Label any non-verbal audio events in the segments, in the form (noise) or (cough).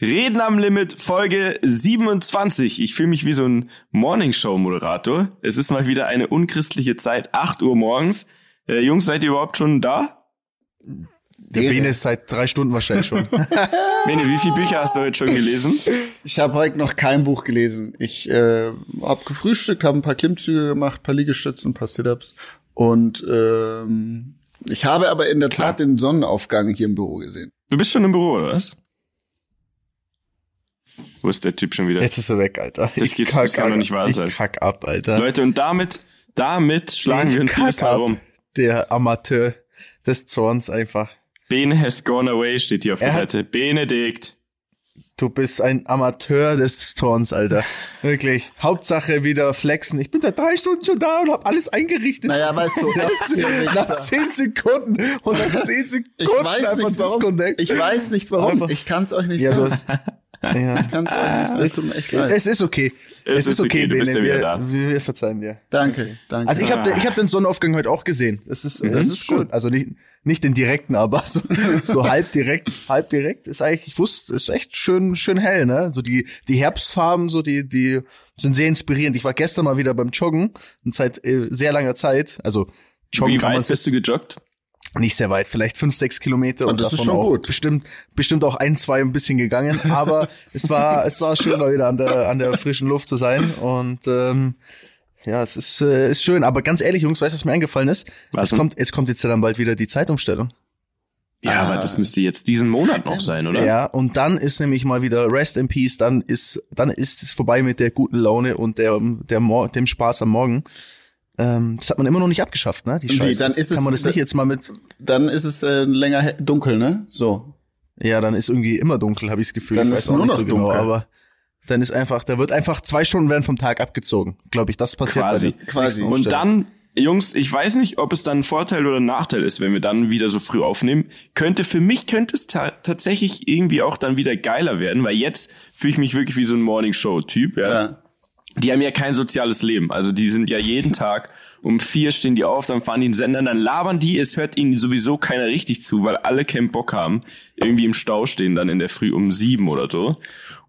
Reden am Limit, Folge 27. Ich fühle mich wie so ein Morningshow-Moderator. Es ist mal wieder eine unchristliche Zeit, 8 Uhr morgens. Äh, Jungs, seid ihr überhaupt schon da? Der Bene ist seit drei Stunden wahrscheinlich schon. (laughs) Bene, wie viele Bücher hast du heute schon gelesen? Ich habe heute noch kein Buch gelesen. Ich äh, habe gefrühstückt, habe ein paar Klimmzüge gemacht, paar Liegestützen, ein paar Sit-ups und ähm, ich habe aber in der Klar. Tat den Sonnenaufgang hier im Büro gesehen. Du bist schon im Büro, oder was? Wo ist der Typ schon wieder? Jetzt ist er weg, Alter. Das, ich kack, das kann doch nicht wahr sein. Ich kack ab, Alter. Leute, und damit, damit schlagen ich wir uns jedes Mal rum. Der Amateur des Zorns einfach. Bene has gone away steht hier auf der Seite. Benedikt. Du bist ein Amateur des Zorns, Alter. Wirklich. Hauptsache wieder flexen. Ich bin seit drei Stunden schon da und hab alles eingerichtet. Naja, weißt du, das, nach zehn Sekunden und nach zehn Sekunden ich weiß nicht, warum. Ich weiß nicht warum. Einfach. Ich kann es euch nicht ja, sagen. Ja. Ich kann es euch nicht sagen. Es, tut echt leid. es ist okay. Es, es ist, okay, okay Bene. Wir, wir, verzeihen dir. Danke, okay. danke. Also ich habe ich hab den Sonnenaufgang heute auch gesehen. Das ist, mhm. das ist schön. Also nicht, nicht den direkten, aber so, so halb direkt, (laughs) halb direkt ist eigentlich, ich wusste, ist echt schön, schön hell, ne? So die, die Herbstfarben, so die, die sind sehr inspirierend. Ich war gestern mal wieder beim Joggen, seit äh, sehr langer Zeit. Also Joggen Wie weit bist du gejoggt? Nicht sehr weit, vielleicht fünf, sechs Kilometer und, und das ist schon gut. Bestimmt, bestimmt auch ein, zwei ein bisschen gegangen, aber (laughs) es war, es war schön, mal wieder an der, an der frischen Luft zu sein und ähm, ja, es ist, äh, ist schön. Aber ganz ehrlich, Jungs, weißt du, was mir eingefallen ist? Was es kommt, es kommt jetzt ja dann bald wieder die Zeitumstellung. Ja, ah. aber das müsste jetzt diesen Monat noch sein, oder? Ja, und dann ist nämlich mal wieder Rest in Peace, dann ist, dann ist es vorbei mit der guten Laune und der, der, dem Spaß am Morgen. Ähm, das hat man immer noch nicht abgeschafft, ne? Die Scheiße. Wie, dann ist Kann man das nicht jetzt mal mit. Dann ist es äh, länger dunkel, ne? So. Ja, dann ist irgendwie immer dunkel, habe ich das Gefühl. Dann ich ist nur noch so genau, dunkel. Genau, aber dann ist einfach, da wird einfach zwei Stunden werden vom Tag abgezogen. Glaube ich, das passiert quasi. quasi. Und dann, Jungs, ich weiß nicht, ob es dann ein Vorteil oder ein Nachteil ist, wenn wir dann wieder so früh aufnehmen. Könnte für mich könnte es ta tatsächlich irgendwie auch dann wieder geiler werden, weil jetzt fühle ich mich wirklich wie so ein Morning Show Typ. Ja. ja die haben ja kein soziales Leben. Also die sind ja jeden Tag um vier stehen die auf, dann fahren die in den Sender, dann labern die, es hört ihnen sowieso keiner richtig zu, weil alle keinen Bock haben, irgendwie im Stau stehen dann in der Früh um sieben oder so.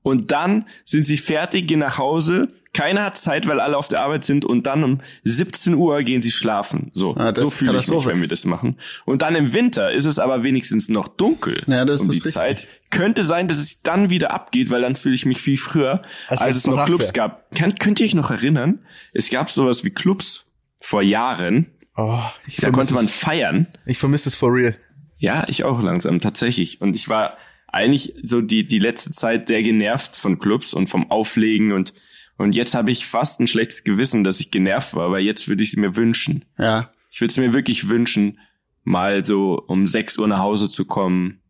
Und dann sind sie fertig, gehen nach Hause, keiner hat Zeit, weil alle auf der Arbeit sind und dann um 17 Uhr gehen sie schlafen. So, ah, so fühle ich mich, wenn wir das machen. Und dann im Winter ist es aber wenigstens noch dunkel ja, das um ist die Zeit. Könnte sein, dass es dann wieder abgeht, weil dann fühle ich mich viel früher, also als es noch Clubs gab. Könnt, könnt ihr euch noch erinnern? Es gab sowas wie Clubs vor Jahren. Oh, ich da konnte man feiern. Ich vermisse es for real. Ja, ich auch langsam, tatsächlich. Und ich war eigentlich so die, die letzte Zeit sehr genervt von Clubs und vom Auflegen und, und jetzt habe ich fast ein schlechtes Gewissen, dass ich genervt war, weil jetzt würde ich es mir wünschen. Ja. Ich würde es mir wirklich wünschen, mal so um 6 Uhr nach Hause zu kommen,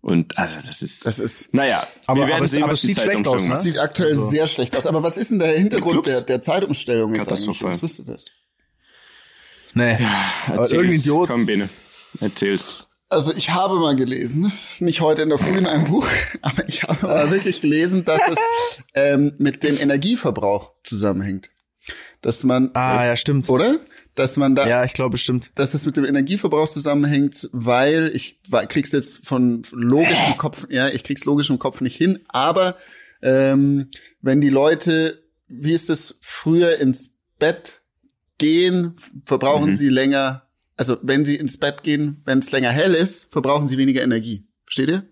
und also das ist, das ist, naja, aber, wir werden aber sehen, aber was die Zeitumstellung aus, ne? Sieht aktuell also. sehr schlecht aus. Aber was ist denn der Hintergrund der, der Zeitumstellung jetzt eigentlich? Was wisst ihr das? Nee, ja, irgendein Idiot. Komm, Bene, erzähl's. Also ich habe mal gelesen, nicht heute in der Früh in einem Buch, (laughs) aber ich habe mal wirklich gelesen, dass es ähm, mit dem Energieverbrauch zusammenhängt. Dass man, ah ja, stimmt, oder? dass man da, ja, ich glaube stimmt, dass es mit dem Energieverbrauch zusammenhängt, weil ich krieg's jetzt von logischem Kopf, ja, ich krieg's logisch im Kopf nicht hin, aber ähm, wenn die Leute, wie ist es, früher ins Bett gehen, verbrauchen mhm. sie länger, also wenn sie ins Bett gehen, wenn es länger hell ist, verbrauchen sie weniger Energie. Versteht ihr?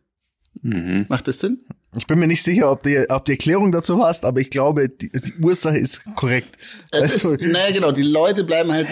Mhm. Macht das Sinn? Ich bin mir nicht sicher, ob die, ob die Erklärung dazu hast, aber ich glaube, die, die Ursache ist korrekt. Es also, ist, naja, genau, die Leute bleiben halt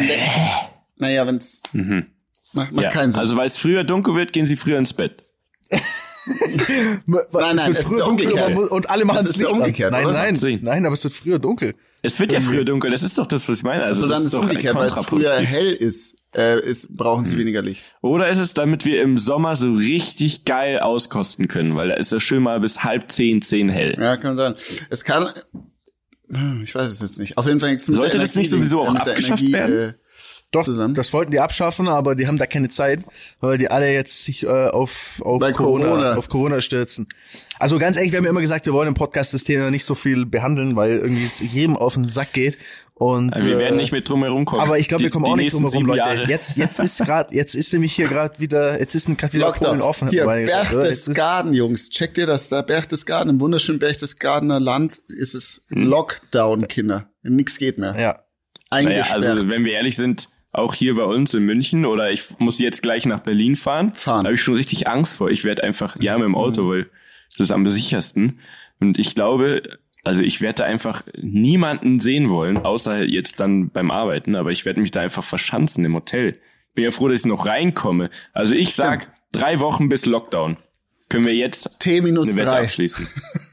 Naja, wenn's mhm. macht, macht ja, keinen Sinn. Also weil es früher dunkel wird, gehen sie früher ins Bett. (laughs) nein, nein, es, es ist umgekehrt. Muss, und alle machen es ja umgekehrt. Nein, nein, nein, aber es wird früher dunkel. Es wird ja früher dunkel, das ist doch das, was ich meine. Also, also dann ist es umgekehrt, weil es früher hell ist, äh, ist, brauchen sie hm. weniger Licht. Oder ist es, damit wir im Sommer so richtig geil auskosten können, weil da ist das schön mal bis halb zehn, zehn hell. Ja, kann sein. Es kann, ich weiß es jetzt nicht. Auf jeden Fall Sollte das nicht sowieso auch abgeschafft Energie, werden? Äh, Doch, zusammen? das wollten die abschaffen, aber die haben da keine Zeit, weil die alle jetzt sich äh, auf, auf Corona, Corona. auf Corona stürzen. Also ganz ehrlich, wir haben ja immer gesagt, wir wollen im Podcast das Thema nicht so viel behandeln, weil irgendwie es jedem auf den Sack geht. Und Also wir äh, werden nicht mit drum herum kommen. aber ich glaube, wir kommen die auch nicht drum nächsten herum, sieben Leute. Jahre. Jetzt, jetzt ist gerade, jetzt ist nämlich hier gerade wieder, jetzt ist gerade wieder Polen Lockdown. offen. Hier, Berchtesgaden, Jungs. Checkt ihr das da? Berchtesgaden, im wunderschönen Berchtesgadener Land ist es Hm. Lockdown, Kinder. Nix geht mehr. Ja. Naja, Eingesperrt. also wenn wir ehrlich sind, auch hier bei uns in München oder ich muss jetzt gleich nach Berlin fahren, Fahren. da habe ich schon richtig Angst vor. Ich werde einfach, ja, mit dem Auto, weil das ist am sichersten. Und ich glaube, also ich werde da einfach niemanden sehen wollen, außer jetzt dann beim Arbeiten, aber ich werde mich da einfach verschanzen im Hotel. Bin ja froh, dass ich noch reinkomme. Also ich sag, drei Wochen bis Lockdown. Können wir jetzt T minus eine Wette drei. (laughs)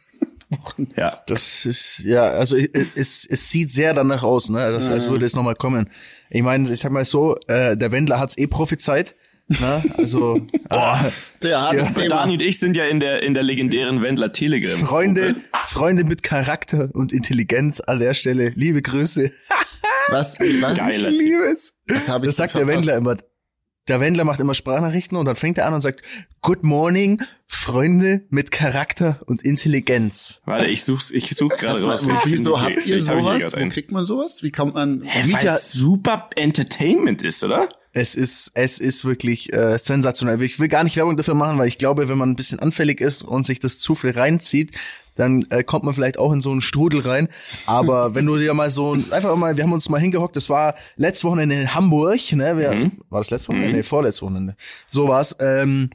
abschließen. ja. Das ist, ja, also es, es, es sieht sehr danach aus, ne? Das, als würde es nochmal kommen. Ich meine, ich sag mal so, äh, der Wendler hat's eh prophezeit. Ne? Also (laughs) äh, Der hat das Ja, Thema. Dani und ich sind ja in der, in der legendären Wendler Telegram. Freunde, Freunde mit Charakter und Intelligenz an der Stelle. Liebe Grüße. Was? was? Geiler Ich liebe es. Das habe ich Das sagt der. Wendler immer. Der Wendler macht immer Sprachnachrichten und dann fängt er an und sagt, Good morning, Freunde mit Charakter und Intelligenz. Warte, ich such's, ich such gerade Was, raus. wieso habt ihr sowas? Wo kriegt man sowas? Wie kommt man? Hä, Wie es super Entertainment ist, oder? Es ist, es ist wirklich äh, sensationell. Ich will gar nicht Werbung dafür machen, weil ich glaube, wenn man ein bisschen anfällig ist und sich das zu viel reinzieht, dann äh, kommt man vielleicht auch in so einen Strudel rein. Aber (laughs) wenn du dir mal so ein, einfach mal, wir haben uns mal hingehockt, das war letztes Wochenende in Hamburg, ne? Wir, Mhm. War das letztes Wochenende? Nee, vorletztes Wochenende. So war's. Ähm,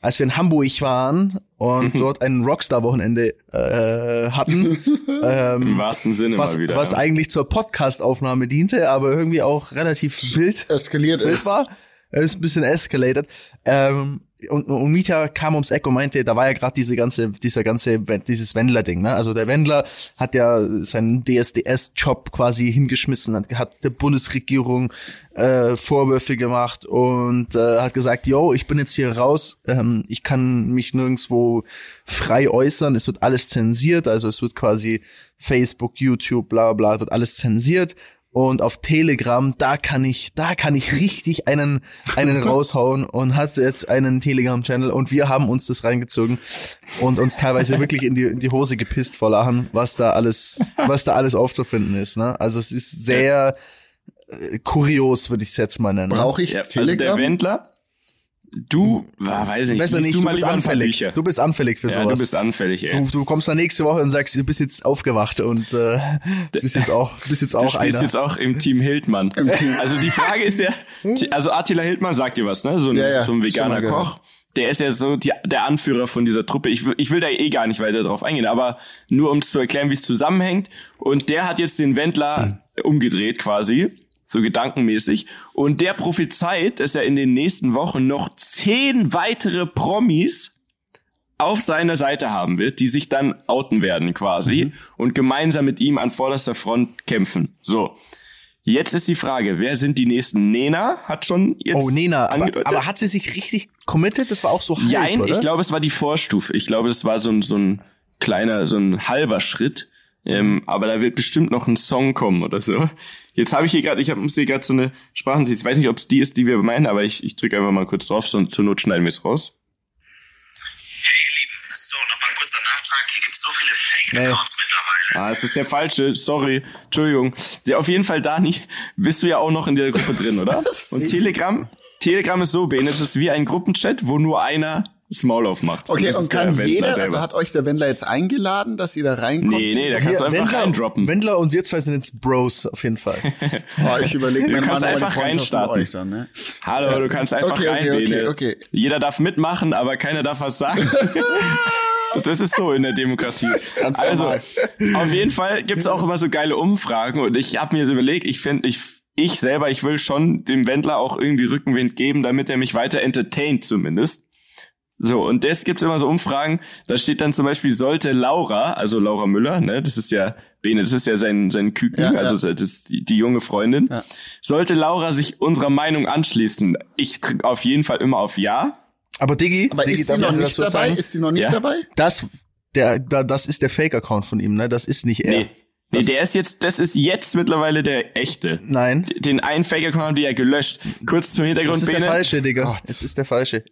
als wir in Hamburg waren und dort ein Rockstar-Wochenende äh, hatten, (laughs) ähm, Im wahrsten Sinne was, mal wieder. was ja. eigentlich zur Podcast-Aufnahme diente, aber irgendwie auch relativ wild Eskaliert wild ist. war. Er ist ein bisschen escalated. Ähm, und, und Mieter kam ums Eck und meinte, da war ja gerade diese ganze, dieser ganze, dieses Wendler-Ding. Ne? Also der Wendler hat ja seinen DSDS-Job quasi hingeschmissen, hat, hat der Bundesregierung äh, Vorwürfe gemacht und äh, hat gesagt, yo, ich bin jetzt hier raus, ähm, ich kann mich nirgendwo frei äußern, es wird alles zensiert, also es wird quasi Facebook, YouTube, bla bla, wird alles zensiert und auf Telegram, da kann ich, da kann ich richtig einen, einen (laughs) raushauen und hat jetzt einen Telegram-Channel und wir haben uns das reingezogen und uns teilweise wirklich in die, in die Hose gepisst vor Lachen, was da alles, (laughs) was da alles aufzufinden ist, ne? Also es ist sehr äh, kurios, würde ich es jetzt mal nennen. ne? Brauche ich ja, also der Telegram? Wendler, du, ah, weiß ich nicht, Besser nicht, du du bist anfällig. Du bist anfällig für ja, sowas. du bist anfällig, ey. Du, du kommst dann nächste Woche und sagst, du bist jetzt aufgewacht und äh, (laughs) bist jetzt auch, bist jetzt Du auch spielst einer. jetzt auch im Team Hildmann. Team. Also die Frage ist ja, also Attila Hildmann sagt dir was, ne? So ein, Ja, ja, so ein veganer. Koch. Der ist ja so die, der Anführer von dieser Truppe. Ich will, ich will da eh gar nicht weiter drauf eingehen, aber nur um zu erklären, wie es zusammenhängt. Und der hat jetzt den Wendler umgedreht quasi, so gedankenmäßig. Und der prophezeit, dass er in den nächsten Wochen noch zehn weitere Promis auf seiner Seite haben wird, die sich dann outen werden quasi und gemeinsam mit ihm an vorderster Front kämpfen. So. Jetzt ist die Frage, wer sind die nächsten? Nena hat schon jetzt Oh, Nena, aber, aber hat sie sich richtig committed? Das war auch so halb, oder? ich glaube, es war die Vorstufe. Ich glaube, es war so ein, so ein kleiner, so ein halber Schritt. Ähm, aber da wird bestimmt noch ein Song kommen oder so. Jetzt habe ich hier gerade, ich hab, muss hier gerade so eine Sprachnotiz. Ich weiß nicht, ob es die ist, die wir meinen, aber ich, ich drücke einfach mal kurz drauf, so zur Not schneiden wir es raus. Hey ihr Lieben, so nochmal kurzer Nachtrag, hier gibt es so viele Fake-Accounts mittlerweile. Ah, es ist der falsche, sorry, Entschuldigung. Ja, auf jeden Fall, Dani, bist du ja auch noch in der Gruppe drin, oder? (laughs) Und Telegram, Telegram ist so, Bene, es ist wie ein Gruppenchat, wo nur einer das Maul aufmacht. Okay, und der kann Wendler jeder, selber. also hat euch der Wendler jetzt eingeladen, dass ihr da reinkommt? Nee, nee, da kannst du einfach reindroppen. Wendler und wir zwei sind jetzt Bros, auf jeden Fall. (laughs) Oh, ich überlege mir Du mal einfach reinstarten. euch dann, ne? Hallo, du kannst einfach Okay, okay, rein, okay, Bene. okay. Jeder darf mitmachen, aber keiner darf was sagen. Und (laughs) das ist so in der Demokratie. Ganz also, normal. auf jeden Fall gibt's auch immer so geile Umfragen und ich habe mir überlegt, ich finde, ich, ich selber, ich will schon dem Wendler auch irgendwie Rückenwind geben, damit er mich weiter entertaint zumindest. So, und das gibt's immer so Umfragen, da steht dann zum Beispiel, sollte Laura, also Laura Müller, ne, das ist ja, Bene, das ist ja sein, sein Küken, Ja, ja. also das ist die, die junge Freundin. Ja. Sollte Laura sich unserer Meinung anschließen, ich drücke auf jeden Fall immer auf Ja. Aber Diggi, Aber Diggi, ist sie noch nicht dabei? sagen? Ist sie noch nicht Ja. dabei? Das, der, da, das ist der Fake-Account von ihm, ne? Das ist nicht er. Nee, Nee, der ist jetzt, das ist jetzt mittlerweile der echte. Nein. Den einen Fake-Account haben die ja gelöscht. Kurz zum Hintergrund, Das ist der Bene. falsche, Digga. Es ist der falsche.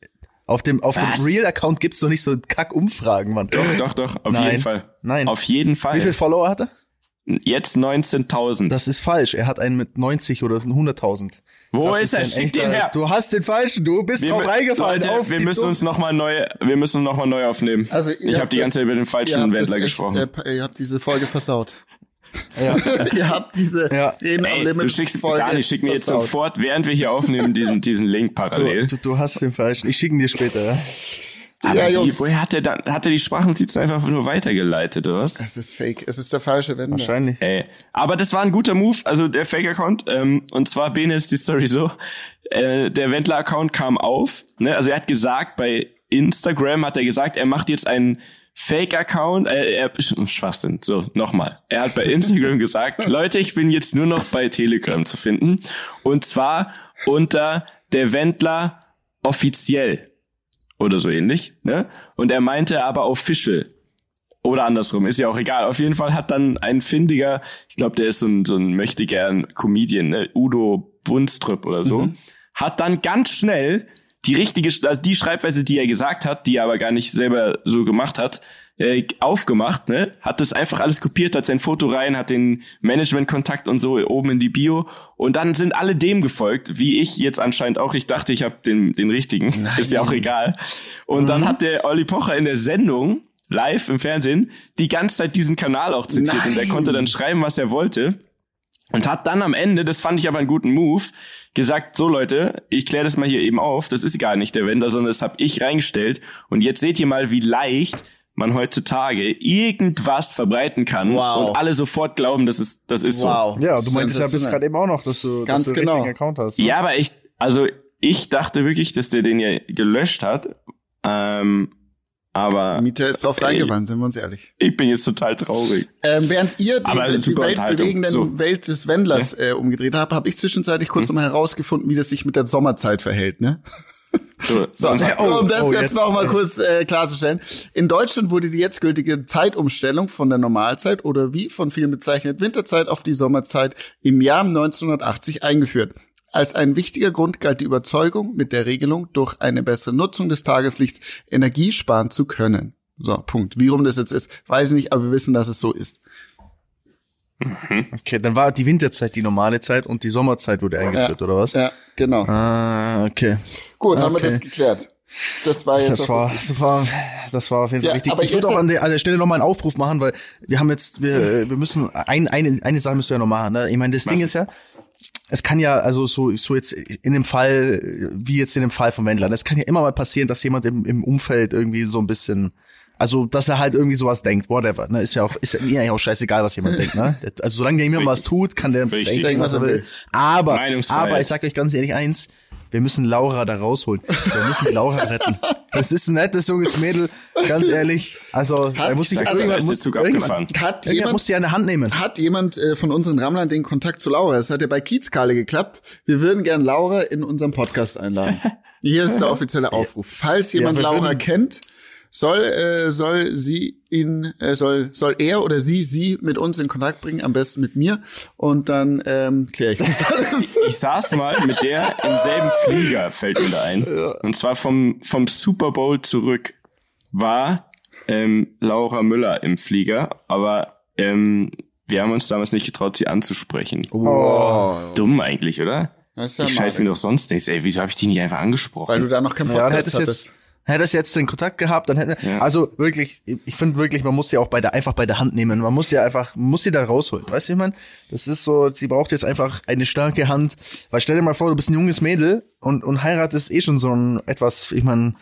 Auf dem, auf Was? dem Real-Account gibt's doch nicht so Kack-Umfragen, Mann. Doch, doch, doch, auf Nein. jeden Fall. Nein. Auf jeden Fall. Wie viele Follower hat er? Jetzt 19.000. Das ist falsch. Er hat einen mit 90 oder 100.000. Wo Das ist er? Schick den her. Du hast den falschen. Du bist drauf mü- reingefallen. Leute, auf wir müssen uns noch mal neu, wir müssen noch mal neu aufnehmen. Also, ich habe die ganze Zeit über den falschen Wendler echt, gesprochen. Äh, ihr habt diese Folge versaut. Ja. (laughs) ihr habt diese Ja. Reden am Ey, Limit du schickst, Folge Dani, schick mir jetzt sofort, während wir hier aufnehmen, diesen, diesen Link parallel. Du, du, du hast den falschen. Ich schicke ihn dir später. Ja? Aber Ja, wie, Jungs. woher hat er dann, hat er die Sprachnotizen einfach nur weitergeleitet, oder was? Es ist fake. Es ist der falsche Wender. Wahrscheinlich. Ey, aber das war ein guter Move, also der Fake-Account. Ähm, und zwar, Bene, ist die Story so, äh, der Wendler-Account kam auf. Ne? Also er hat gesagt, bei Instagram hat er gesagt, er macht jetzt einen Fake-Account. Äh, er, (laughs) Schwachsinn, so, nochmal. Er hat bei Instagram (laughs) gesagt, Leute, ich bin jetzt nur noch bei Telegram zu finden. Und zwar unter der Wendler offiziell oder so ähnlich. Ne? Und er meinte aber official. Oder andersrum, ist ja auch egal. Auf jeden Fall hat dann ein findiger, ich glaube, der ist so ein, so ein möchte gern Comedian, ne? Udo Bunströp oder so, hat dann ganz schnell die richtige, also die Schreibweise, die er gesagt hat, die er aber gar nicht selber so gemacht hat, äh, aufgemacht, ne? Hat das einfach alles kopiert, hat sein Foto rein, hat den Management-Kontakt und so oben in die Bio und dann sind alle dem gefolgt, wie ich jetzt anscheinend auch. Ich dachte, ich habe den, den richtigen. Ist ja auch egal. Und dann hat der Olli Pocher in der Sendung live im Fernsehen die ganze Zeit diesen Kanal auch zitiert und der Nein. konnte dann schreiben, was er wollte und hat dann am Ende, das fand ich aber einen guten Move, gesagt, so Leute, ich kläre das mal hier eben auf, das ist gar nicht der Wender, sondern das habe ich reingestellt und jetzt seht ihr mal, wie leicht man heutzutage irgendwas verbreiten kann Wow. und alle sofort glauben, das ist das ist Wow. Ja, du meintest ja bis gerade eben auch noch, dass du, Ganz dass du genau. den richtigen Account hast. so. Ne? Ja, aber ich also ich dachte wirklich, dass der den ja gelöscht hat. Ähm, aber Mieter ist drauf Ey. reingefallen, sind wir uns ehrlich. ich bin jetzt total traurig. Ähm, während ihr die, die weltbewegenden. So. Welt des Wendlers äh, umgedreht habt, habe ich zwischenzeitlich kurz Hm. noch mal herausgefunden, wie das sich mit der Sommerzeit verhält. Ne? So, (laughs) So, sonst- um das oh, jetzt, jetzt. noch mal kurz äh, klarzustellen. In Deutschland wurde die jetzt gültige Zeitumstellung von der Normalzeit oder wie von vielen bezeichnet Winterzeit auf die Sommerzeit im Jahr 1980 eingeführt. Als ein wichtiger Grund galt die Überzeugung, mit der Regelung durch eine bessere Nutzung des Tageslichts Energie sparen zu können. So, Punkt. Wie rum das jetzt ist, weiß ich nicht, aber wir wissen, dass es so ist. Okay, dann war die Winterzeit die normale Zeit und die Sommerzeit wurde eingeführt, oder was? Ja, genau. Ah, okay. Gut, haben wir okay. das geklärt. Das war jetzt Das war, das war, das war auf jeden Fall Ja, richtig. aber Ich würde auch an der, an der Stelle nochmal einen Aufruf machen, weil wir haben jetzt, wir, wir müssen, ein, eine, eine Sache müssen wir noch machen. Ne? Ich meine, das Ding ist ja, es kann ja, also so, so jetzt in dem Fall, wie jetzt in dem Fall von Wendler, es kann ja immer mal passieren, dass jemand im, im Umfeld irgendwie so ein bisschen, also dass er halt irgendwie sowas denkt, whatever. Ne? Ist ja auch, ist ja mir eigentlich auch scheißegal, was jemand denkt. Ne? (laughs) Also solange der jemand was tut, kann der Richtig. denken, was er will. Aber, aber ich sag euch ganz ehrlich eins, wir müssen Laura da rausholen. Wir müssen Laura (laughs) retten. Das ist ein nettes junges Mädel, ganz ehrlich. Also, Hat- muss sich also, der muss, Zug abgefahren. Hat jemand muss sie an der Hand nehmen. Hat jemand äh, von unseren Rammlern den Kontakt zu Laura? Es hat ja bei Kiezkale geklappt. Wir würden gern Laura in unseren Podcast einladen. Hier ist der (laughs) offizielle Aufruf. Falls jemand wir Laura kennt, soll äh, soll sie ihn äh, soll soll er oder sie sie mit uns in Kontakt bringen, am besten mit mir und dann ähm, kläre ich das alles. Ich saß mal mit der im selben Flieger, fällt mir da ein. Und zwar vom, vom Super Bowl zurück war ähm, Laura Müller im Flieger, aber ähm, wir haben uns damals nicht getraut, sie anzusprechen. Oh, Dumm eigentlich, oder? ja Ich scheiß mir doch sonst nichts. Ey, wieso habe ich die nicht einfach angesprochen? weil du da noch keinen Ja, dann Podcast hättest du hattest. jetzt, hättest jetzt den Kontakt gehabt, dann hätte, Ja. also wirklich, ich finde wirklich, man muss sie auch bei der, einfach bei der Hand nehmen. Man muss sie einfach, muss sie da rausholen. Weißt du, ich meine, das ist so, sie braucht jetzt einfach eine starke Hand. Weil stell dir mal vor, du bist ein junges Mädel und, und heiratest eh schon so ein etwas, ich meine,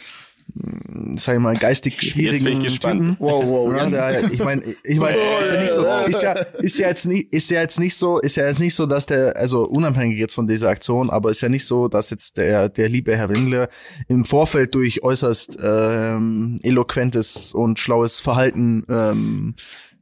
sag ich mal, geistig schwierigen bin ich gespannt. Typen. Wow, wow, Ja, jetzt- der, ich meine, ich meine, ist ja nicht so, ist ja, ist ja jetzt nicht, ist ja jetzt nicht so, ist ja jetzt nicht so, dass der, also unabhängig jetzt von dieser Aktion, aber ist ja nicht so, dass jetzt der, der liebe Herr Windler im Vorfeld durch äußerst ähm, eloquentes und schlaues Verhalten ähm,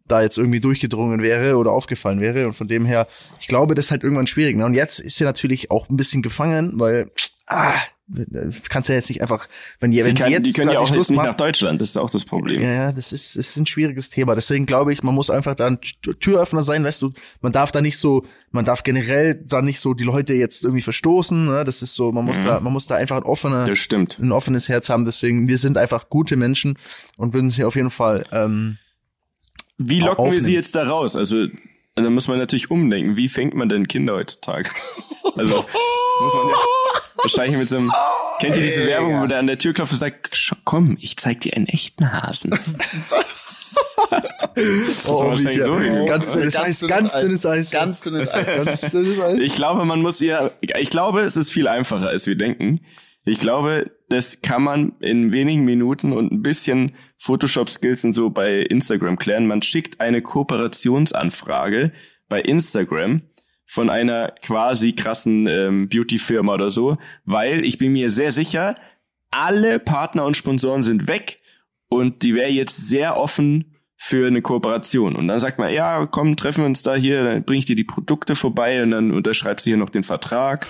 da jetzt irgendwie durchgedrungen wäre oder aufgefallen wäre und von dem her, ich glaube, das ist halt irgendwann schwierig. Ne? Und jetzt ist er natürlich auch ein bisschen gefangen, weil ah, das kannst du ja jetzt nicht einfach, wenn, Sie wenn kann, sie jetzt die können ja auch Schluss nicht macht- nach Deutschland, das ist auch das Problem. ja, ja, das ist, das ist ein schwieriges Thema. Deswegen glaube ich, man muss einfach da ein Tür- Türöffner sein, weißt du, man darf da nicht so, man darf generell da nicht so die Leute jetzt irgendwie verstoßen, ne? Das ist so, man muss da, man muss da einfach ein offener, Das stimmt. ein offenes Herz haben. Deswegen, wir sind einfach gute Menschen und würden sie auf jeden Fall, ähm, Wie locken wir sie jetzt da raus? Also, da muss man natürlich umdenken. Wie fängt man denn Kinder heutzutage? (laughs) Also, muss man ja wahrscheinlich mit so einem, kennt ihr diese Werbung, wo der an der Tür klopft und sagt, "Sch- komm, ich zeig dir einen echten Hasen. (laughs) oh, man wahrscheinlich so hingehen. ganz dünnes Eis, ganz dünnes Eis. Ganz dünnes Eis. Ganz dünnes Eis. Ich glaube, man muss ihr, ich glaube, es ist viel einfacher, als wir denken. Ich glaube, das kann man in wenigen Minuten und ein bisschen Photoshop-Skills und so bei Instagram klären. Man schickt eine Kooperationsanfrage bei Instagram von einer quasi krassen ähm, Beauty-Firma oder so, weil ich bin mir sehr sicher, alle Partner und Sponsoren sind weg und die wäre jetzt sehr offen für eine Kooperation. Und dann sagt man, ja, komm, treffen wir uns da hier, dann bring ich dir die Produkte vorbei und dann unterschreibst du hier noch den Vertrag.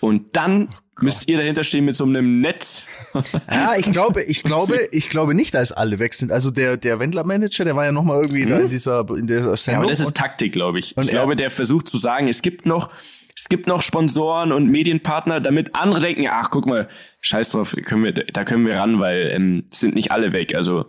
Und dann müsst ihr dahinter stehen mit so einem Netz. (laughs) Ja, ich glaube, ich glaube, ich glaube nicht, dass alle weg sind. Also der, der Wendler-Manager, der war ja noch mal irgendwie da in dieser, in der Hm? Ja, Sendung. aber das ist Taktik, glaube ich. und Ich glaube, der versucht zu sagen, es gibt noch, es gibt noch Sponsoren und Medienpartner, damit andere denken, ach, guck mal, scheiß drauf, können wir, da können wir ran, weil ähm, es sind nicht alle weg. Also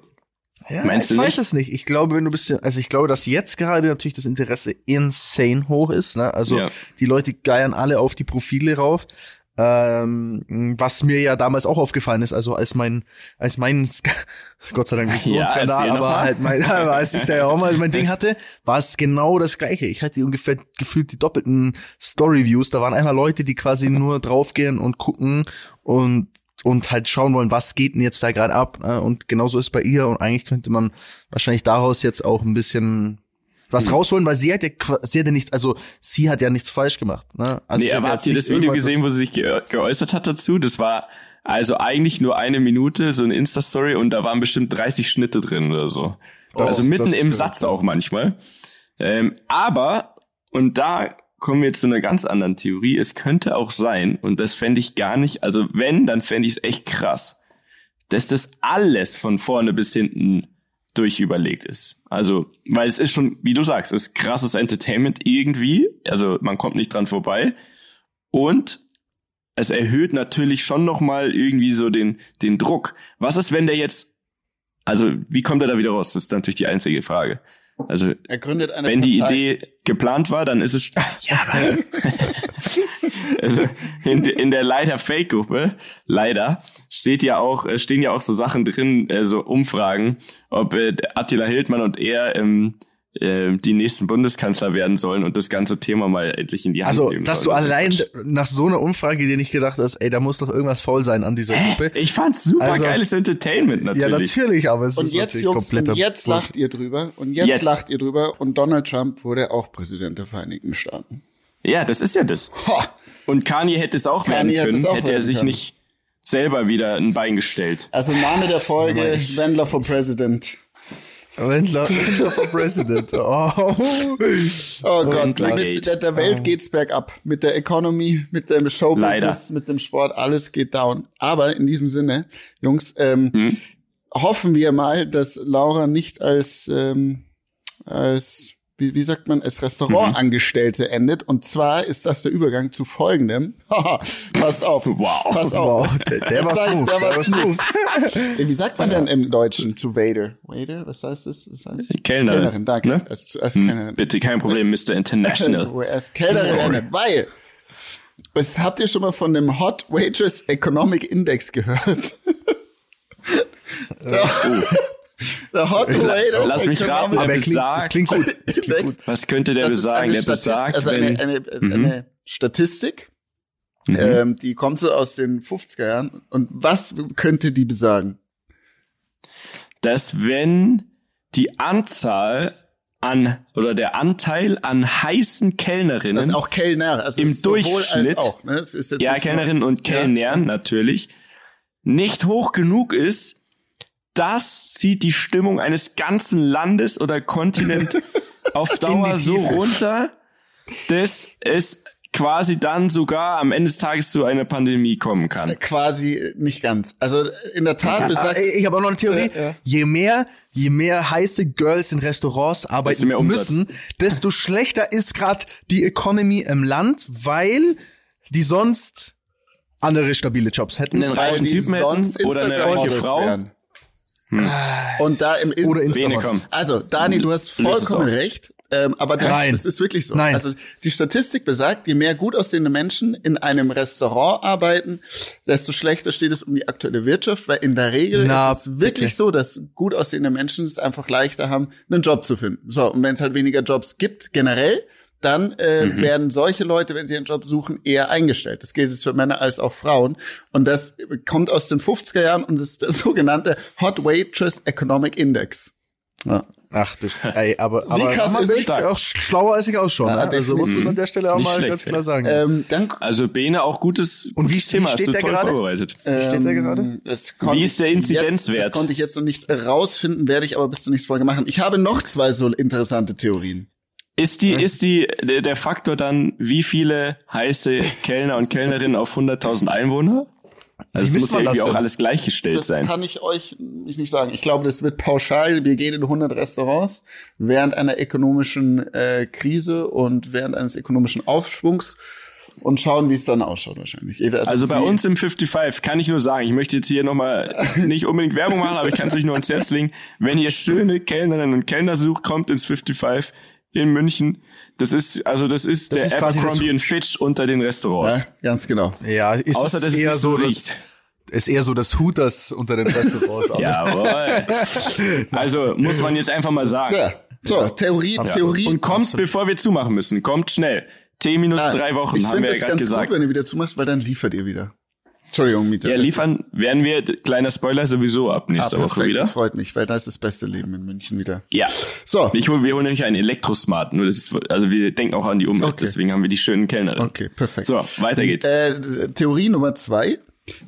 Ja, Meinst ich du weiß nicht? es nicht. Ich glaube, wenn du bist, also ich glaube, dass jetzt gerade natürlich das Interesse insane hoch ist. Ne? Also Ja. die Leute geiern alle auf die Profile rauf. Ähm, was mir ja damals auch aufgefallen ist, also als mein, als mein, Sk- (laughs) Gott sei Dank nicht so Ja, ein Skandal, aber halt mein, (laughs) aber als ich da ja auch mal mein Ding hatte, war es genau das gleiche. Ich hatte ungefähr gefühlt die doppelten Story-Views. Da waren einmal Leute, die quasi nur draufgehen und gucken und und halt schauen wollen, was geht denn jetzt da gerade ab. Ne? Und genauso ist bei ihr. Und eigentlich könnte man wahrscheinlich daraus jetzt auch ein bisschen was Hm. rausholen, weil sie hat ja, sie hat ja nicht, also sie hat ja nichts falsch gemacht. Ne? Also nee, sie hat aber ihr jetzt das Video gesehen, wo sie sich ge geäußert hat dazu? Das war also eigentlich nur eine Minute, so eine Insta-Story und da waren bestimmt 30 Schnitte drin oder so. Das- also mitten das ist im korrekt, Satz auch manchmal. Ähm, aber, und da kommen wir jetzt zu einer ganz anderen Theorie, es könnte auch sein, und das fände ich gar nicht, also wenn, dann fände ich es echt krass, dass das alles von vorne bis hinten durchüberlegt ist. Also, weil es ist schon, wie du sagst, es ist krasses Entertainment irgendwie, also man kommt nicht dran vorbei und es erhöht natürlich schon noch mal irgendwie so den den Druck. Was ist, wenn der jetzt also, wie kommt er da wieder raus? Das ist natürlich die einzige Frage. Also, Er gründet eine wenn die. Idee geplant war, dann ist es ja, (laughs) aber also in, in der leider Fake Gruppe leider steht ja auch äh, stehen ja auch so Sachen drin, äh, so Umfragen, ob äh, Attila Hildmann und er ähm, äh, die nächsten Bundeskanzler werden sollen und das ganze Thema mal endlich in die Hand Also, nehmen dass du sollen. allein Quatsch. nach so einer Umfrage dir nicht gedacht hast, ey, da muss doch irgendwas faul sein an dieser Gruppe. Ich fand's super Also- geiles Entertainment natürlich. Ja, natürlich, aber es Und ist jetzt, natürlich Jungs, kompletter und jetzt Bullshit. lacht ihr drüber. Und jetzt, Jetzt. lacht ihr drüber. Und Donald Trump wurde auch Präsident der Vereinigten Staaten. Ja, das ist ja das. Ha! Und Kanye hätte es auch Kanye werden hätte können, auch hätte er sich können. nicht selber wieder ein Bein gestellt. Also Name der Folge, Wendler for President. Wendler, Wendler for President. (laughs) Oh. Oh Gott, mit der, der Welt geht's bergab. Mit der Economy, mit dem Showbusiness, mit dem Sport, alles geht down. Aber in diesem Sinne, Jungs, ähm, Hm? hoffen wir mal, dass Laura nicht als, ähm, als wie, wie sagt man, als Restaurantangestellte endet. Und zwar ist das der Übergang zu folgendem. (laughs) Haha, pass auf. Wow. Pass auf. Wow, der, der war smooth. der war smooth. Wie sagt man denn im Deutschen zu Waiter? Waiter, was heißt das? Was heißt? Kellnerin. Kellnerin, danke. Ne? Als, als Hm, Kellnerin. Bitte, kein Problem, Mr. International. Er (laughs) als Kellnerin endet. Weil, was habt ihr schon mal von dem Hot Waitress Economic Index gehört? der, (laughs) der Hot Waiter Lass mich raten, er Aber er klingt, besagt- es klingt gut. Es klingt gut. Was könnte der Das ist besagen? eine Der Statist- besagt, also eine, eine, Mhm. eine Statistik, Mhm. ähm, die kommt so aus den 50er Jahren. Und was könnte die besagen? dass wenn die Anzahl an oder der Anteil an heißen Kellnerinnen, Das ist auch Kellner, also Im Durchschnitt- als auch. Ne? Es ist jetzt ja, Kellnerinnen und Ja. Kellnern natürlich, nicht hoch genug ist, das zieht die Stimmung eines ganzen Landes oder Kontinent (laughs) auf Dauer so runter, dass es quasi dann sogar am Ende des Tages zu einer Pandemie kommen kann. Quasi nicht ganz. Also in der Tat besagt. Äh, Ich habe auch noch eine Theorie. Ja, ja. Je mehr, je mehr heiße Girls in Restaurants arbeiten mehr Umsatz. müssen, desto schlechter ist gerade die Economy im Land, weil die sonst andere stabile Jobs hätten. Einen reichen Typen sonst hätten oder eine reiche Frau. wären. Und da im Oder Insta Bene, Instagram. Also, Dani, du hast es vollkommen recht. Ähm, aber der, Nein. es ist wirklich so. Nein. Also die Statistik besagt, je mehr gut aussehende Menschen in einem Restaurant arbeiten, desto schlechter steht es um die aktuelle Wirtschaft, weil in der Regel Na, ist es wirklich bitte. so, dass gut aussehende Menschen es einfach leichter haben, einen Job zu finden. So, und wenn es halt weniger Jobs gibt, generell, dann äh, Mhm. werden solche Leute, wenn sie einen Job suchen, eher eingestellt. Das gilt jetzt für Männer als auch Frauen. Und das kommt aus den 50er Jahren und ist der (laughs) sogenannte Hot Waitress Economic Index. Ja. Ach du, ey, aber, aber krass man ist echt auch schlauer als ich ausschaue. Ja, ne? Also musst du an der Stelle auch Nicht mal schlecht, ganz klar sagen. Ähm, dann Also Bene auch gutes, Und wie- gutes Thema, wie hast steht du toll gerade? vorbereitet. Wie steht der gerade? Ähm, Wie ist der ich Inzidenzwert? Jetzt, das konnte ich jetzt noch nicht rausfinden, werde ich aber bis zur nächsten Folge machen. Ich habe noch zwei so interessante Theorien. Ist die, ist die, der Faktor dann, wie viele heiße Kellner und Kellnerinnen auf 100.000 Einwohner? Also es muss ja irgendwie das? auch Das- alles gleichgestellt Das sein. kann ich euch nicht sagen. Ich glaube, das wird pauschal. Wir gehen in 100 Restaurants während einer ökonomischen äh, Krise und während eines ökonomischen Aufschwungs und schauen, wie es dann ausschaut wahrscheinlich. Also bei wie- uns im 55 kann ich nur sagen, ich möchte jetzt hier nochmal (laughs) nicht unbedingt Werbung machen, aber ich kann es euch nur ans Herz legen. Wenn ihr schöne Kellnerinnen und Kellner sucht, kommt ins 55 in München. Das ist, also das ist Das der ist Abercrombie das- und Fitch unter den Restaurants. Ja, ganz genau. Ja, ist Außer, dass es eher nicht so das, riecht. ist eher so das Hooters unter den Restaurants. (laughs) Jawohl. Also muss man jetzt einfach mal sagen. Ja. So, Theorie, Theorie. Und kommt, bevor wir zumachen müssen, kommt schnell. T minus Ah, drei Wochen, ich haben finde wir das ja gerade ganz gesagt. gut, wenn ihr wieder zumachst, weil dann liefert ihr wieder. Entschuldigung, Mieter. Ja, liefern werden wir, kleiner Spoiler, sowieso ab ist, ah, nächster Woche perfekt, wieder. das freut mich, weil da ist das beste Leben in München wieder. Ja. So, Ich wir holen nämlich einen Elektrosmart. Nur das ist, also wir denken auch an die Umwelt, Okay. deswegen haben wir die schönen Kellner. okay, perfekt. So, weiter geht's. Äh, Theorie Nummer zwei.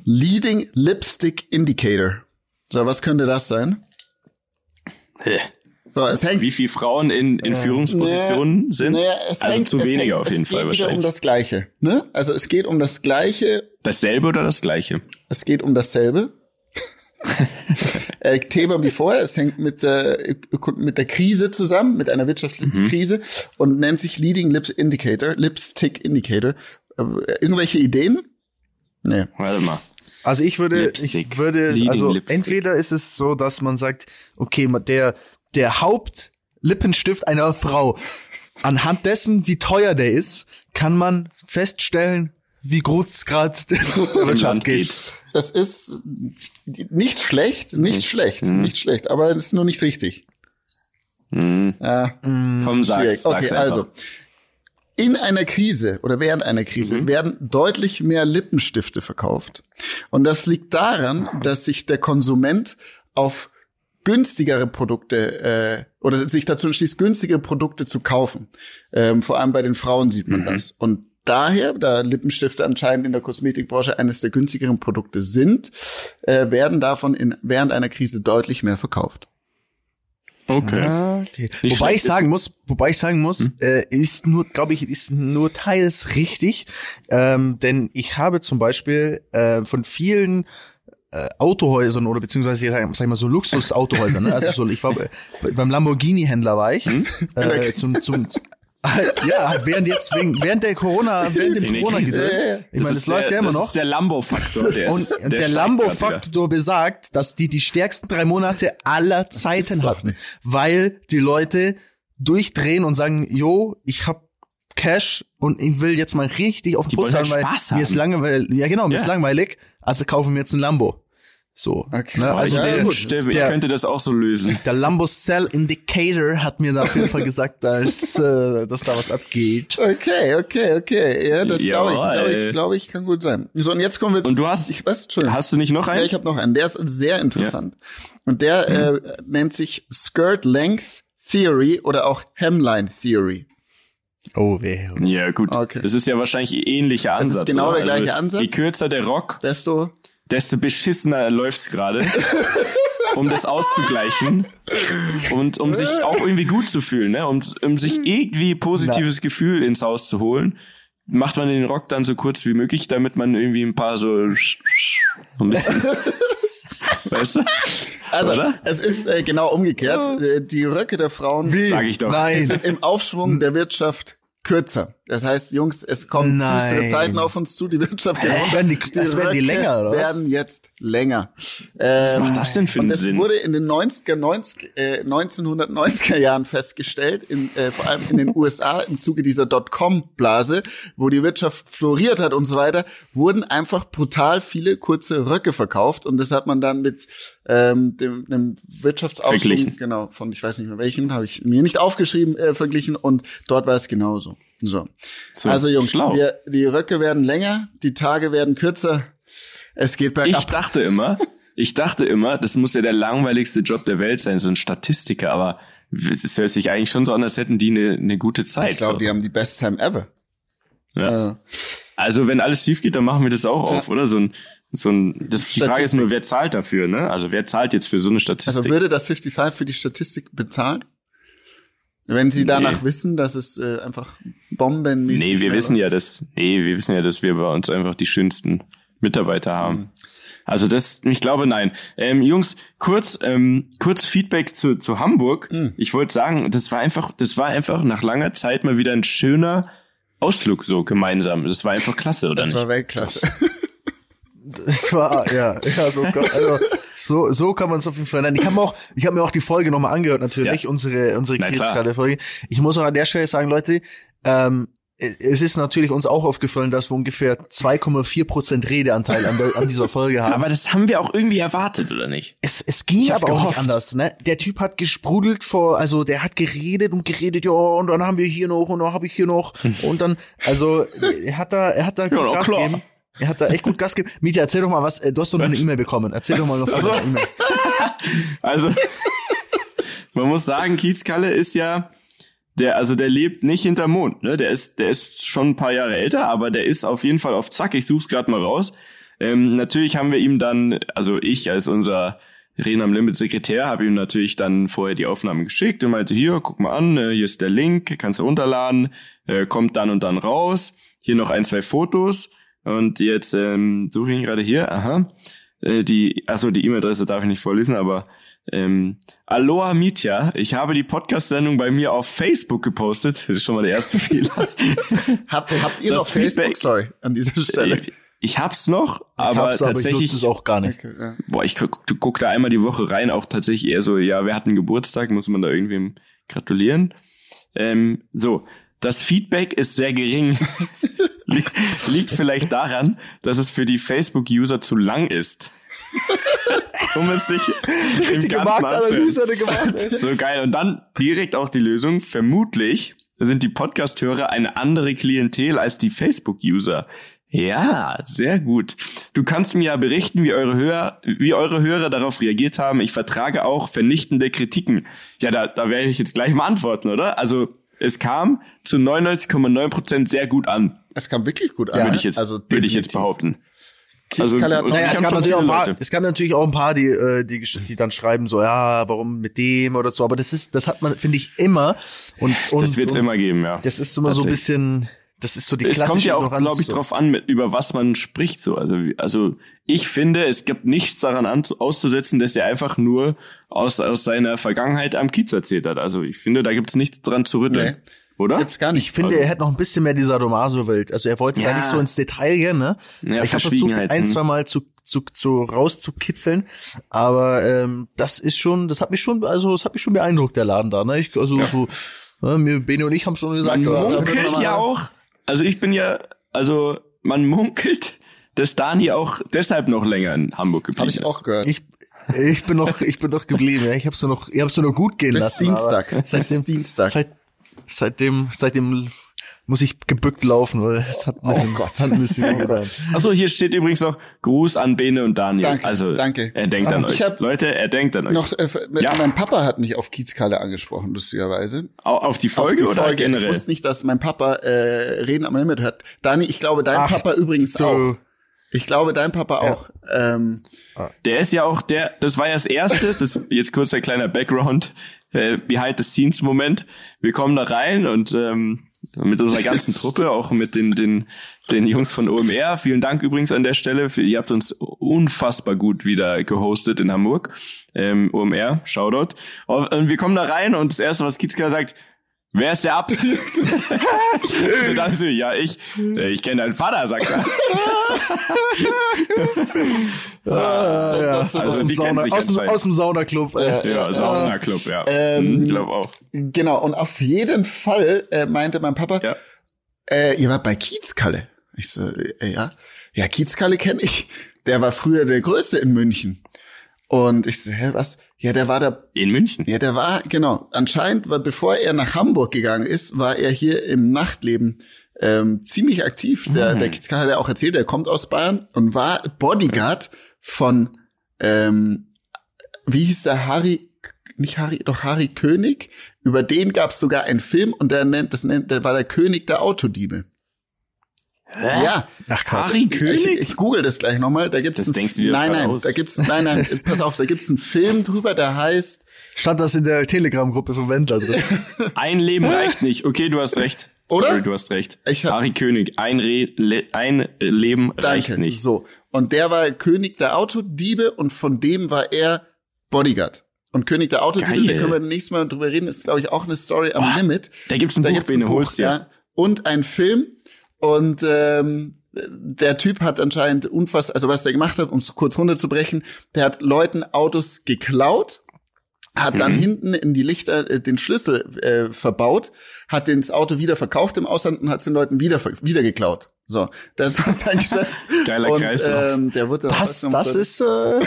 Leading Lipstick Indicator. So, was könnte das sein? Hä? So, es hängt Wie viele Frauen in, in Führungspositionen sind? Naja, es also hängt, zu es wenige hängt, auf jeden es Fall geht wieder um das Gleiche. Ne? Also es geht um das Gleiche, Dasselbe oder das Gleiche? es geht um dasselbe. (laughs) äh, Thema wie vorher, es hängt mit, äh, mit der Krise zusammen, mit einer wirtschaftlichen Mhm. Krise und nennt sich Leading Lips Indicator, Lipstick Indicator. Äh, irgendwelche Ideen? Nee. Warte mal. Also ich würde, Lipstick. ich würde, Leading also Lipstick. entweder ist es so, dass man sagt, okay, der der Hauptlippenstift einer Frau, anhand dessen, wie teuer der ist, kann man feststellen, wie groß gerade der Wirtschaft geht. Das ist nicht schlecht, nicht schlecht, Mhm. nicht schlecht, aber es ist nur nicht richtig. Hm, Ja, komm, sag's, sag's Okay, einfach. also. In einer Krise oder während einer Krise Mhm. werden deutlich mehr Lippenstifte verkauft. Und das liegt daran, dass sich der Konsument auf günstigere Produkte äh, oder sich dazu entschließt, günstigere Produkte zu kaufen. Ähm, vor allem bei den Frauen sieht man das. Und daher, da Lippenstifte anscheinend in der Kosmetikbranche eines der günstigeren Produkte sind, äh, werden davon in, während einer Krise deutlich mehr verkauft. Okay. Ah, okay. Wobei ich sagen muss, wobei ich sagen muss, Hm? äh, ist nur, glaube ich, ist nur teils richtig, ähm, denn ich habe zum Beispiel äh, von vielen äh, Autohäusern oder beziehungsweise sag, sag ich mal so Luxusautohäusern, ne? also (laughs) so, ich war bei, beim Lamborghini-Händler war ich Hm? äh, zum, zum, zum ja, während jetzt wegen, während der Corona, während dem der Corona Krise. ja. Ich meine, das, läuft der, ja immer das noch. ist der Lambo-Faktor. Der, Und der, wieder. Lambo-Faktor besagt, dass die die stärksten drei Monate aller Zeiten hatten, weil die Leute durchdrehen und sagen, jo, ich hab Cash und ich will jetzt mal richtig auf den Die Putz hauen, halt weil Spaß mir ist haben. langweilig. Ja, genau, mir Ja. ist langweilig, also kaufen wir jetzt ein Lambo. So. Okay. Ne? Also ja, der, gut. Ich der, könnte das auch so lösen. der Lambo Cell Indicator hat mir da auf jeden Fall (laughs) gesagt, dass, äh, dass da was abgeht. Okay, okay, okay. Ja, das glaube ich, glaube ich, glaube ich, kann gut sein. So, und jetzt kommen wir. Und du hast- ich weiß. Hast du nicht noch Ja, einen? ich habe noch einen. Der ist sehr interessant. Und der Mhm. äh, nennt sich Skirt Length Theory oder auch Hemline Theory. Oh, weh. ja, gut. Okay. Das ist ja wahrscheinlich ein ähnlicher ist Ansatz. genau oder? der gleiche Ansatz. Je kürzer der Rock, Desto desto beschissener läuft's gerade. (laughs) um das auszugleichen. Und um sich auch irgendwie gut zu fühlen, ne? Um, um sich irgendwie positives Gefühl ins Haus zu holen, macht man den Rock dann so kurz wie möglich, damit man irgendwie ein paar so, so ein bisschen, (laughs) weißt du? Also, Oder? es ist äh, genau umgekehrt. Äh, Die Röcke der Frauen Sag ich doch. Nein. sind im Aufschwung der Wirtschaft kürzer. Das heißt, Jungs, es kommen Nein. düstere Zeiten auf uns zu. Die Wirtschaft Hä? runter. Werden die- das werden die länger, oder was? werden jetzt länger. Ähm, Was macht das denn für und einen das Sinn? wurde in den 90er, 90, äh, 1990er Jahren festgestellt, in, äh, vor allem in den (laughs) USA im Zuge dieser Dotcom-Blase, wo die Wirtschaft floriert hat und so weiter, wurden einfach brutal viele kurze Röcke verkauft und das hat man dann mit ähm, dem, dem Wirtschaftsausschwung, Verglichen. genau, von ich weiß nicht mehr welchen, habe ich mir nicht aufgeschrieben, äh, verglichen und dort war es genauso. So. So, also Jungs, wir, die Röcke werden länger, die Tage werden kürzer. Es geht bergab. Ich dachte immer, (laughs) ich dachte immer, das muss ja der langweiligste Job der Welt sein, so ein Statistiker, aber es hört sich eigentlich schon so an, als hätten die eine, eine gute Zeit. Ich glaube, so. die haben die best time ever. ja. Äh, Also wenn alles schief geht, dann machen wir das auch Ja. auf, oder? So ein, so ein, das, die Frage ist nur, wer zahlt dafür, ne? Also wer zahlt jetzt für so eine Statistik? also würde das 55 für die Statistik bezahlen? Wenn sie danach Nee. wissen, dass es äh, einfach bombenmäßig nee, wir wäre? wissen ja, dass, nee, wir wissen ja, dass wir bei uns einfach die schönsten Mitarbeiter haben. Mhm. Also das, ich glaube, nein. Ähm, Jungs, kurz, ähm, kurz Feedback zu, zu Hamburg. Mhm. Ich wollte sagen, das war einfach, das war einfach nach langer Zeit mal wieder ein schöner Ausflug so gemeinsam. Das war einfach klasse, oder Das nicht? war Weltklasse. Das war, ja, ja, so, also, so, so kann man es auf jeden Fall nennen. Ich habe mir auch, ich habe mir auch die Folge nochmal angehört, natürlich, Ja. unsere, unsere. Kiezkalle-Folge. Ich muss auch an der Stelle sagen, Leute, ähm, es ist natürlich uns auch aufgefallen, dass wir ungefähr 2,4 Prozent Redeanteil an, an dieser Folge haben. Aber das haben wir auch irgendwie erwartet, oder nicht? Es, es ging aber auch nicht anders, ne? Der Typ hat gesprudelt vor, also der hat geredet und geredet, ja, und dann haben wir hier noch und dann habe ich hier noch und dann, also er hat da, er hat da gut na Gas klar. gegeben. Er hat da echt gut Gas gegeben. Mietja, erzähl doch mal was, äh, du hast doch noch eine? E-Mail bekommen. Erzähl doch mal noch von so. deiner E-Mail. (laughs) Also, man muss sagen, Kiezkalle ist ja, der, also der lebt nicht hinterm Mond, ne? Der ist, der ist schon ein paar Jahre älter, aber der ist auf jeden Fall auf Zack. Ich such's gerade mal raus. Ähm, natürlich haben wir ihm dann, also ich als unser Reden am Limit Sekretär, habe ihm natürlich dann vorher die Aufnahmen geschickt und meinte, hier, guck mal an, äh, hier ist der Link, kannst du runterladen, äh, kommt dann und dann raus. Hier noch ein, zwei Fotos. Und jetzt ähm, suche ich ihn gerade hier, aha. Äh, die, also die E-Mail-Adresse darf ich nicht vorlesen, aber ähm, Aloha Mitya, ich habe die Podcast-Sendung bei mir auf Facebook gepostet. Das ist schon mal der erste (laughs) Fehler. Habt, habt ihr Das noch Facebook? Feedback- Sorry, an dieser Stelle. ich, ich hab's noch, Ich aber hab's, aber ich tatsächlich, nutze es auch gar nicht. Okay, ja. boah, ich guck, guck da einmal die Woche rein, auch tatsächlich eher so, ja, wer hat einen Geburtstag, muss man da irgendwem gratulieren. Ähm, so, das Feedback ist sehr gering. (laughs) Li liegt vielleicht daran, dass es für die Facebook-User zu lang ist. um es sich im Richtige. Marktanalyse gemacht. So geil. Und dann direkt auch die Lösung. Vermutlich sind die Podcast-Hörer eine andere Klientel als die Facebook-User. Ja, sehr gut. Du kannst mir ja berichten, wie eure Hörer, wie eure Hörer darauf reagiert haben. Ich vertrage auch vernichtende Kritiken. Ja, da, da werde ich jetzt gleich mal antworten, oder? Also, es kam zu 99,9 Prozent sehr gut an, Es kam wirklich gut an. würde ich jetzt, also würde ich jetzt behaupten. Noch- Naja, ich es gab, schon natürlich auch ein paar, Leute. es gab natürlich auch ein paar, die, äh, die, die dann schreiben so, ja, warum mit dem oder so. Aber das ist, das hat man, finde ich, immer. Und, und Das wird es immer geben, ja. Das ist immer so ein bisschen, das ist so die Es klassische kommt ja auch, glaube ich, so. drauf an, mit, über was man spricht. So, also, wie- also ich finde, es gibt nichts daran an, auszusetzen, dass er einfach nur aus, aus seiner Vergangenheit am Kiez erzählt hat. Also ich finde, da gibt's nichts dran zu rütteln, Nee. oder? Jetzt gar nicht. Ich finde, Also- er hätte noch ein bisschen mehr dieser Domaso-Welt. Also er wollte da Ja. nicht so ins Detail gehen, ne? Ja, ich habe versucht, ein, hm. zwei Mal zu, zu, zu rauszukitzeln. Aber ähm, das ist schon, das hat mich schon, also das hat mich schon beeindruckt, der Laden da. Ne? Ich, also so, ne, mir, Bene und ich haben schon gesagt, man ja, da munkelt ja auch, also ich bin ja, also man munkelt, dass Dani auch deshalb noch länger in Hamburg geblieben Habe ich ist. auch gehört. Ich, ich bin noch, ich bin noch geblieben. Ich habe so noch, ich habe so noch gut gehen Bis lassen. Dienstag. Seitdem, Dienstag. Seit, seitdem, seitdem muss ich gebückt laufen, weil es hat ein bisschen, Oh Gott. hat ein bisschen wehgetan. Achso, hier steht übrigens noch Gruß an Bene und Daniel. Danke, also danke. er denkt an Ich euch. hab Leute, er denkt an euch. Noch, äh, Ja. mein Papa hat mich auf Kiezkalle angesprochen, lustigerweise. Au- auf die Folge auf die oder Folge. Ich generell? wusste nicht, dass mein Papa äh, Reden am Limit hört. Dani, ich glaube, dein Ach, Papa übrigens du- auch. Ich glaube, dein Papa auch. Ähm, Der ist ja auch der, das war ja das erste, das jetzt kurz ein kleiner Background, äh, Behind the Scenes Moment. Wir kommen da rein und ähm, mit unserer (laughs) ganzen Truppe, auch mit den, den, den Jungs von OMR. Vielen Dank übrigens an der Stelle. Für, ihr habt uns unfassbar gut wieder gehostet in Hamburg. Ähm, OMR, Shoutout. Und wir kommen da rein und das erste, was Kitzka sagt, Wer ist der Abt? (laughs) und (laughs) dann so, ja, ich, äh, ich kenne deinen Vater, sagt er. (laughs) Ah, ja. Also, aus, dem Sauna, aus, aus dem Saunaclub. Äh, Ja, Sauna-Club, ja. Ähm, ich glaube auch. Genau, und auf jeden Fall äh, meinte mein Papa, Ja. äh, ihr wart bei Kiezkalle. Ich so, äh, ja. Ja, Kiezkalle kenne ich. Der war früher der Größte in München. Und ich so, hä, was? Ja, der war da In München. Ja, der war, genau. Anscheinend, weil bevor er nach Hamburg gegangen ist, war er hier im Nachtleben ähm, ziemlich aktiv. Der, Mhm. der Kitzka hat ja auch erzählt, er kommt aus Bayern und war Bodyguard von, ähm, wie hieß der Harry, nicht Harry, doch Harry König. Über den gab es sogar einen Film und der nennt, das nennt, der war der König der Autodiebe. Ja, Ach Harry ich, König? ich google das gleich nochmal. Da gibt's Das ein- denkst du dir nein, nein, aus. da gibt's nein, nein, (laughs) pass auf, da gibt's einen Film drüber, der heißt Stand das in der Telegram-Gruppe von Wendler drin? (laughs) Ein Leben reicht nicht. Okay, du hast recht. Oder? Sorry, du hast recht. Ich hab- Harry König, ein, Re Le ein Leben reicht Danke. nicht. So. Und der war König der Autodiebe und von dem war er Bodyguard. Und König der Autodiebe, da können wir nächstes Mal drüber reden, ist, glaube ich, auch eine Story am Boah, Limit. Da gibt's ein Da Buch, gibt's ein Buch, ja. Und ein Film. Und ähm, der Typ hat anscheinend unfassbar, also was der gemacht hat, um es kurz runterzubrechen, der hat Leuten Autos geklaut, hat dann Mhm. hinten in die Lichter äh, den Schlüssel äh, verbaut, hat das Auto wieder verkauft im Ausland und hat es den Leuten wieder, wieder geklaut. So, das war sein (laughs) Geschäft. Geiler und, Kreislauf. Ähm, der wurde dann Das, das ist äh, (laughs) und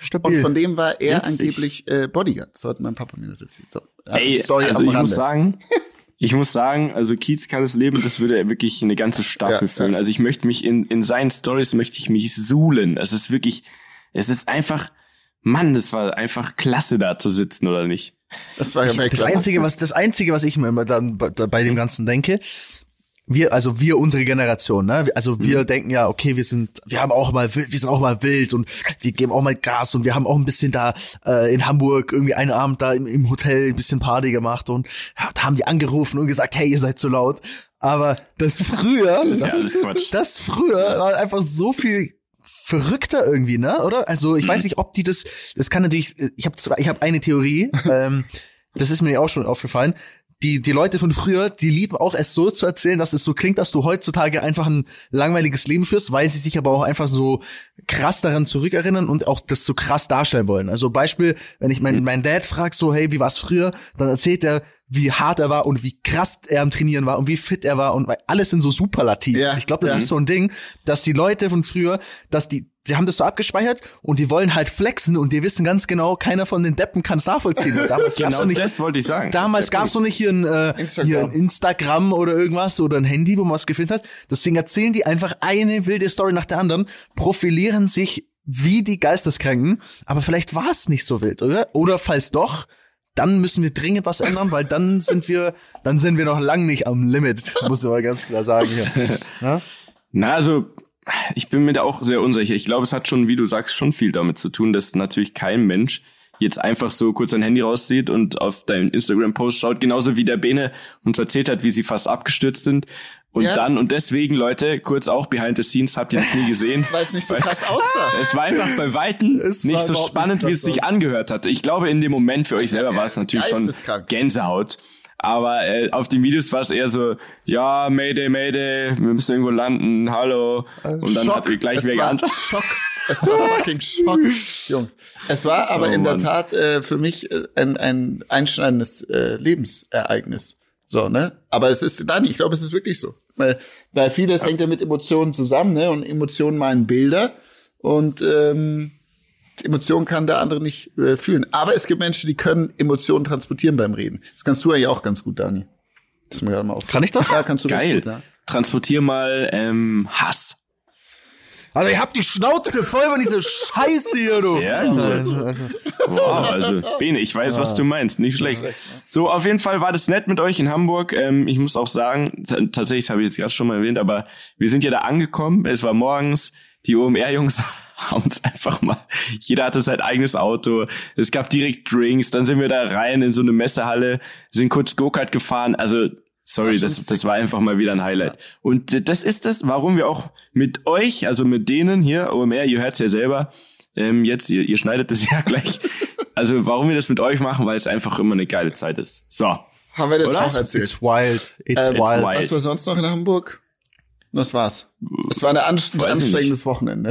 stabil. von dem war er Witzig. angeblich äh, Bodyguard. So hat mein Papa mir das erzählt. So, Ey, Story also am ich muss Rande. sagen, (laughs) ich muss sagen, also Kiez Kalles Leben, das würde wirklich eine ganze Staffel Ja, füllen. ja. Also ich möchte mich in, in seinen Stories möchte ich mich suhlen. Es ist wirklich, es ist einfach, Mann, das war einfach klasse da zu sitzen, oder nicht? Das war ja das Weltklasse. einzige, was das einzige, was ich mir immer dann bei, bei dem Ganzen denke, wir, also wir, unsere Generation, ne? Also wir denken ja, okay, wir sind, wir haben auch mal, wild- wir sind auch mal wild und wir geben auch mal Gas und wir haben auch ein bisschen da äh, in Hamburg irgendwie einen Abend da im, im Hotel ein bisschen Party gemacht und ja, da haben die angerufen und gesagt, hey, ihr seid zu laut. Aber das früher, Das das, ja das früher war einfach so viel verrückter irgendwie, ne? Oder? Also ich weiß nicht, ob die das. Das kann natürlich. Ich habe zwei. Ich habe eine Theorie. (laughs) ähm, das ist mir auch schon aufgefallen. Die, die Leute von früher, die lieben auch es so zu erzählen, dass es so klingt, dass du heutzutage einfach ein langweiliges Leben führst, weil sie sich aber auch einfach so krass daran zurückerinnern und auch das so krass darstellen wollen. Also Beispiel, wenn ich meinen mein Dad frag so, hey, wie war's früher, dann erzählt er, wie hart er war und wie krass er am Trainieren war und wie fit er war und alles sind so superlativ. Ja, ich glaube, das ja. ist so ein Ding, dass die Leute von früher, dass die, die haben das so abgespeichert und die wollen halt flexen und die wissen ganz genau, keiner von den Deppen kann es nachvollziehen. (laughs) Damals gab's Genau noch nicht, das wollte ich sagen. damals ja gab's noch nicht hier ein, äh, Instagram. hier ein Instagram oder irgendwas oder ein Handy, wo man was gefilmt hat. Deswegen erzählen die einfach eine wilde Story nach der anderen, profilieren sich wie die Geisteskranken, aber vielleicht war es nicht so wild, oder? Oder falls doch, dann müssen wir dringend was ändern, weil dann sind wir, dann sind wir noch lang nicht am Limit, muss ich mal ganz klar sagen hier. (laughs) Ja? Na, also ich bin mir da auch sehr unsicher. Ich glaube, es hat schon, wie du sagst, schon viel damit zu tun, dass natürlich kein Mensch jetzt einfach so kurz sein Handy rauszieht und auf deinen Instagram-Post schaut, genauso wie der Bene uns erzählt hat, wie sie fast abgestürzt sind. Und Ja. dann, und deswegen, Leute, kurz auch behind the scenes, habt ihr das nie gesehen. (laughs) Weil es nicht so krass aussah. Es war einfach bei Weitem Es nicht so spannend, nicht wie es sich angehört hat. Ich glaube, in dem Moment für euch selber war es natürlich schon. Gänsehaut. Aber äh, auf den Videos war es eher so, ja, Mayday, Mayday, wir müssen irgendwo landen, hallo. Und dann Schock. hat gleich es wer geantwortet. Schock. Es war fucking Schock, Jungs. Es war (laughs) aber Oh, in der Mann. Tat äh, für mich äh, ein, ein einschneidendes äh, Lebensereignis. So, ne? Aber es ist, nein, ich glaube, es ist wirklich so. Weil, weil vieles hängt ja mit Emotionen zusammen, ne? Und Emotionen meinen Bilder. Und ähm, Emotionen kann der andere nicht äh, fühlen. Aber es gibt Menschen, die können Emotionen transportieren beim Reden. Das kannst du ja auch ganz gut, Dani. Das ist mir gerade mal auf. Kann ich das? Ja, kannst du Geil. gut, ja. Transportier mal ähm, Hass. Also ihr habt die Schnauze voll von dieser Scheiße hier, du. Sehr gut. Also, also. Wow, also Bene, ich weiß, was du meinst, nicht schlecht. So, auf jeden Fall war das nett mit euch in Hamburg. Ähm, ich muss auch sagen, tatsächlich habe ich jetzt gerade schon mal erwähnt, aber wir sind ja da angekommen. Es war morgens. Die OMR-Jungs (laughs) haben uns einfach mal, jeder hatte sein eigenes Auto. Es gab direkt Drinks. Dann sind wir da rein in so eine Messehalle, sind kurz Go-Kart gefahren. Also Sorry, das, das war einfach mal wieder ein Highlight. Ja. Und das ist das, warum wir auch mit euch, also mit denen hier, OMR, ihr hört's ja selber, ähm, jetzt, ihr, ihr schneidet das (laughs) ja gleich. also warum wir das mit euch machen, weil es einfach immer eine geile Zeit ist. So. Haben wir das Oder? auch erzählt? It's wild. It's Ähm, wild. wild. Was war sonst noch in Hamburg? Das war's. Es war ein anst anstrengendes Wochenende.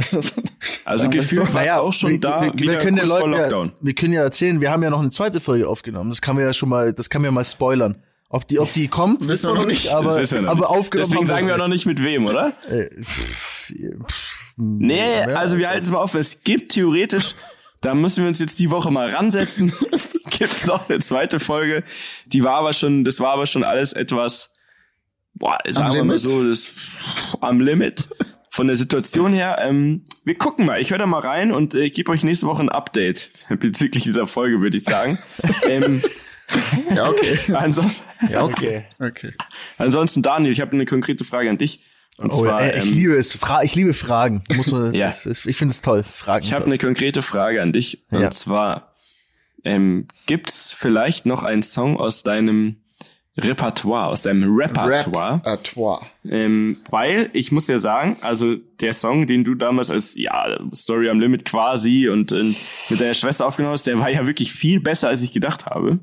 Also gefühlt so. war Naja, auch schon wir, da wir, wir können ja Leuten, Lockdown. ja, wir können ja erzählen, wir haben ja noch eine zweite Folge aufgenommen. Das kann man ja schon mal, das kann man ja mal spoilern. Ob die, ob die kommt, Wissen wir noch nicht. Aber, wissen wir noch aber nicht. aufgenommen Deswegen sagen wir noch nicht mit wem, oder? Äh, pff, pff, Nee, ja, also wir halten es mal auf. Es gibt theoretisch, (laughs) da müssen wir uns jetzt die Woche mal ransetzen. (laughs) gibt noch eine zweite Folge. Die war aber schon, das war aber schon alles etwas, boah, sagen wir mal Limit? so, das am Limit. Von der Situation her, ähm, wir gucken mal. Ich höre da mal rein und äh, ich gebe euch nächste Woche ein Update (laughs) bezüglich dieser Folge, würde ich sagen. ähm, (laughs) ja, okay. (laughs) anso Ja, okay. Okay. ansonsten, Daniel, ich habe eine konkrete Frage an dich. Und Oh, zwar, ja, ich ähm, liebe es. Fra ich liebe Fragen. Muss man, (laughs) Ja. das ist, ich finde es toll. Fragen. Ich habe eine konkrete Frage an dich. Und Ja. zwar, ähm, gibt's vielleicht noch einen Song aus deinem Repertoire, aus deinem Repertoire? Toi. Ähm, weil ich muss ja sagen, also der Song, den du damals als ja Story am Limit quasi und äh, mit deiner Schwester aufgenommen hast, der war ja wirklich viel besser, als ich gedacht habe.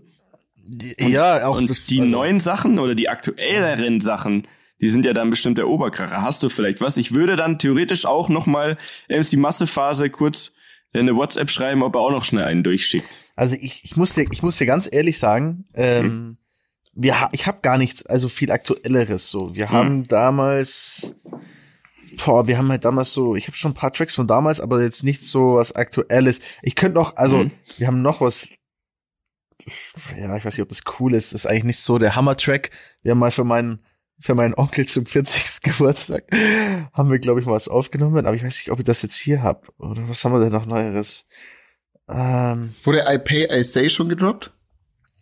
Ja, auch Und das, die also, neuen Sachen oder die aktuelleren Sachen, die sind ja dann bestimmt der Oberkracher. Hast du vielleicht was? Ich würde dann theoretisch auch noch mal MC Massephase kurz eine WhatsApp schreiben, ob er auch noch schnell einen durchschickt. Also ich, ich muss dir, ich muss dir ganz ehrlich sagen, ähm, Mhm. wir, ha ich habe gar nichts, also viel aktuelleres so. Mhm. Wir haben damals, boah, wir haben halt damals so, ich habe schon ein paar Tracks von damals, aber jetzt nicht so was Aktuelles. Ich könnte noch, also Mhm. wir haben noch was. Ja, ich weiß nicht, ob das cool ist. Das ist eigentlich nicht so der Hammer-Track. Wir haben mal für meinen für meinen Onkel zum 40. (laughs) Geburtstag haben wir, glaube ich, mal was aufgenommen, aber ich weiß nicht, ob ich das jetzt hier hab Oder was haben wir denn noch Neueres? Ähm, Wurde I Pay, I Say schon gedroppt?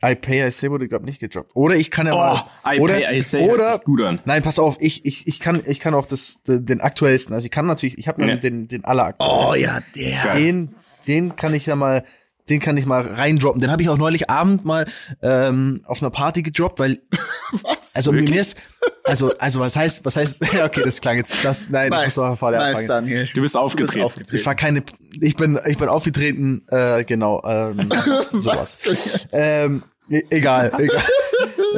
I Pay I Say wurde, glaube nicht gedroppt. Oder ich kann ja mal. Oh, I oder, pay, I say, hört oder sich gut an. Nein, pass auf, ich, ich, ich kann, ich kann auch das, den, den aktuellsten. Also ich kann natürlich, ich habe Ja. ja. den, den alleraktuellsten. der. Geil. Den, den kann ich ja mal, den kann ich mal reindroppen. Den habe ich auch neulich Abend mal ähm, auf einer Party gedroppt, weil (laughs) Was? also Wirklich? mir ist, also also was heißt, was heißt? (laughs) Ja, okay, das klang jetzt, das nein, nice, das war der nice. Daniel. Du bist aufgetreten. aufgetreten. Das war keine, ich bin, ich bin aufgetreten, äh, genau, ähm, (laughs) sowas. ähm, e- egal, egal,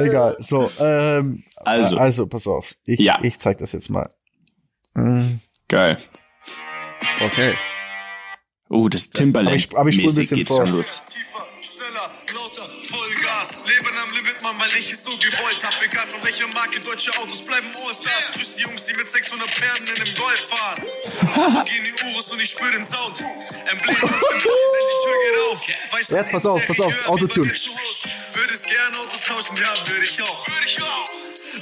egal. So, ähm, Also. äh, also pass auf, ich, Ja. ich zeig das jetzt mal. Mm, Geil. Okay. Oh, das Timberlake. aber ich- aber ich ein bisschen geht's vor. los. Tiefer, schneller, lauter, Vollgas. Leben am Limit, Mann, weil ich es so gewollt hab. Egal von welcher Marke, deutsche Autos bleiben Allstars. Grüß die Jungs, die mit 600 Pferden in dem Golf fahren. Lamborghini Urus und ich spür den Sound. Emblem auf dem Boden, wenn die Tür geht auf. Weiß, Jetzt das pass auf, pass auf, Autotune. Würdest gern Autos tauschen, ja, würde ich auch.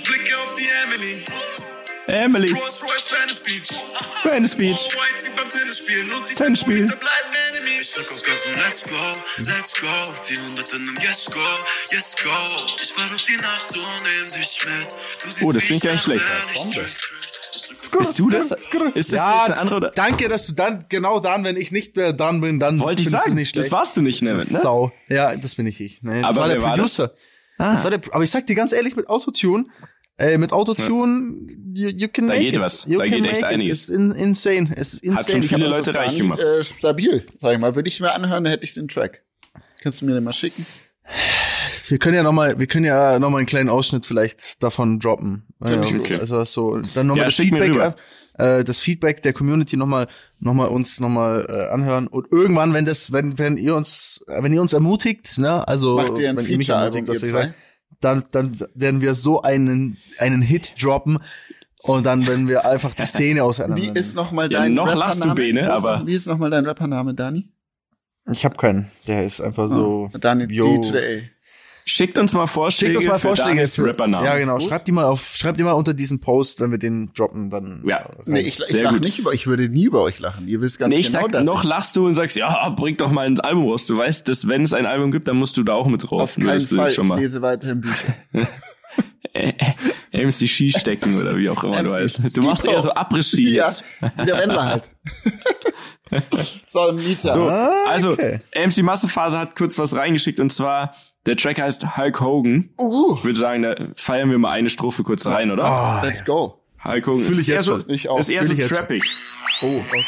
Blicke auf die Emily. Emily, Rolls Royce, Venice Beach. Venice und die drück aufs Gas und let's go, let's go. 400 in einem Yes Go, Yes Go. Ich fahr durch die Nacht und nehm dich mit. Oh, das klingt gar nicht ich schlecht. Bist du das? Ist das ja, eine andere oder? danke, dass du dann, genau dann, wenn ich nicht mehr dann bin, dann Wollte ich sagen. nicht Das warst du nicht, Nevin, ne? Sau. Ja, das bin ich ich. Nee, das Aber war der war das? Producer. Ah. Das war der, aber ich sag dir ganz ehrlich, mit Autotune, äh, mit Autotune, you, you can Da make geht it. was. You Da can geht echt make it. einiges. It's in, insane. Es ist insane. Hat schon viele also- Leute reich gemacht. Äh, stabil, sag ich mal. Würde ich mir anhören, dann hätte ich den Track. Kannst du mir den mal schicken? Wir können ja noch mal, wir können ja noch mal einen kleinen Ausschnitt vielleicht davon droppen. Ja, okay. Also so, dann noch mal Ja, das Feedback, rüber. äh, das Feedback der Community noch mal, noch mal uns noch mal äh, anhören und irgendwann, wenn das, wenn wenn ihr uns, äh, wenn ihr uns ermutigt, ne, also Macht ihr ein wenn ihr mich Feature-Album, ihr zwei? sag, dann dann werden wir so einen einen Hit droppen und dann werden wir einfach die Szene auseinander. Wie ist noch mal Ja, dein noch Rappername? lachst du, Bene, aber- Wie ist noch mal dein Rappername, Dani? Ich habe keinen. Der ist einfach so. Ah, Dani yo. D to the A. Schickt uns mal Vorschläge Schickt uns mal Vorschläge. Für- Rappernamen. Ja, genau. Schreibt die mal auf, schreibt die mal unter diesen Post, wenn wir den droppen, dann. Ja. rein. Nee, ich, ich Sehr lach gut. nicht über, ich würde nie über euch lachen. Ihr wisst ganz Nee, ich genau, sag, dass noch ich lachst du und sagst, ja, bring doch mal ein Album raus. Du weißt, dass wenn es ein Album gibt, dann musst du da auch mit drauf. auf keinen du Fall. Ich schon mal lese weiterhin Bücher. (laughs) MC Ski stecken oder wie auch immer du MC heißt. Du machst eher so Abriss-Ski Ja, jetzt. der Wendler halt. (laughs) so, Mieter. So, Ah, also okay. MC Massephase hat kurz was reingeschickt und zwar Der Track heißt Hulk Hogan. Uh. Ich würde sagen, da feiern wir mal eine Strophe kurz rein, oder? Ah, Let's go. Hulk Hogan. Fühl ich Ist eher jetzt so, schon. Ich auch. Ist eher Fühl so ich jetzt schon. trappig. oh, okay.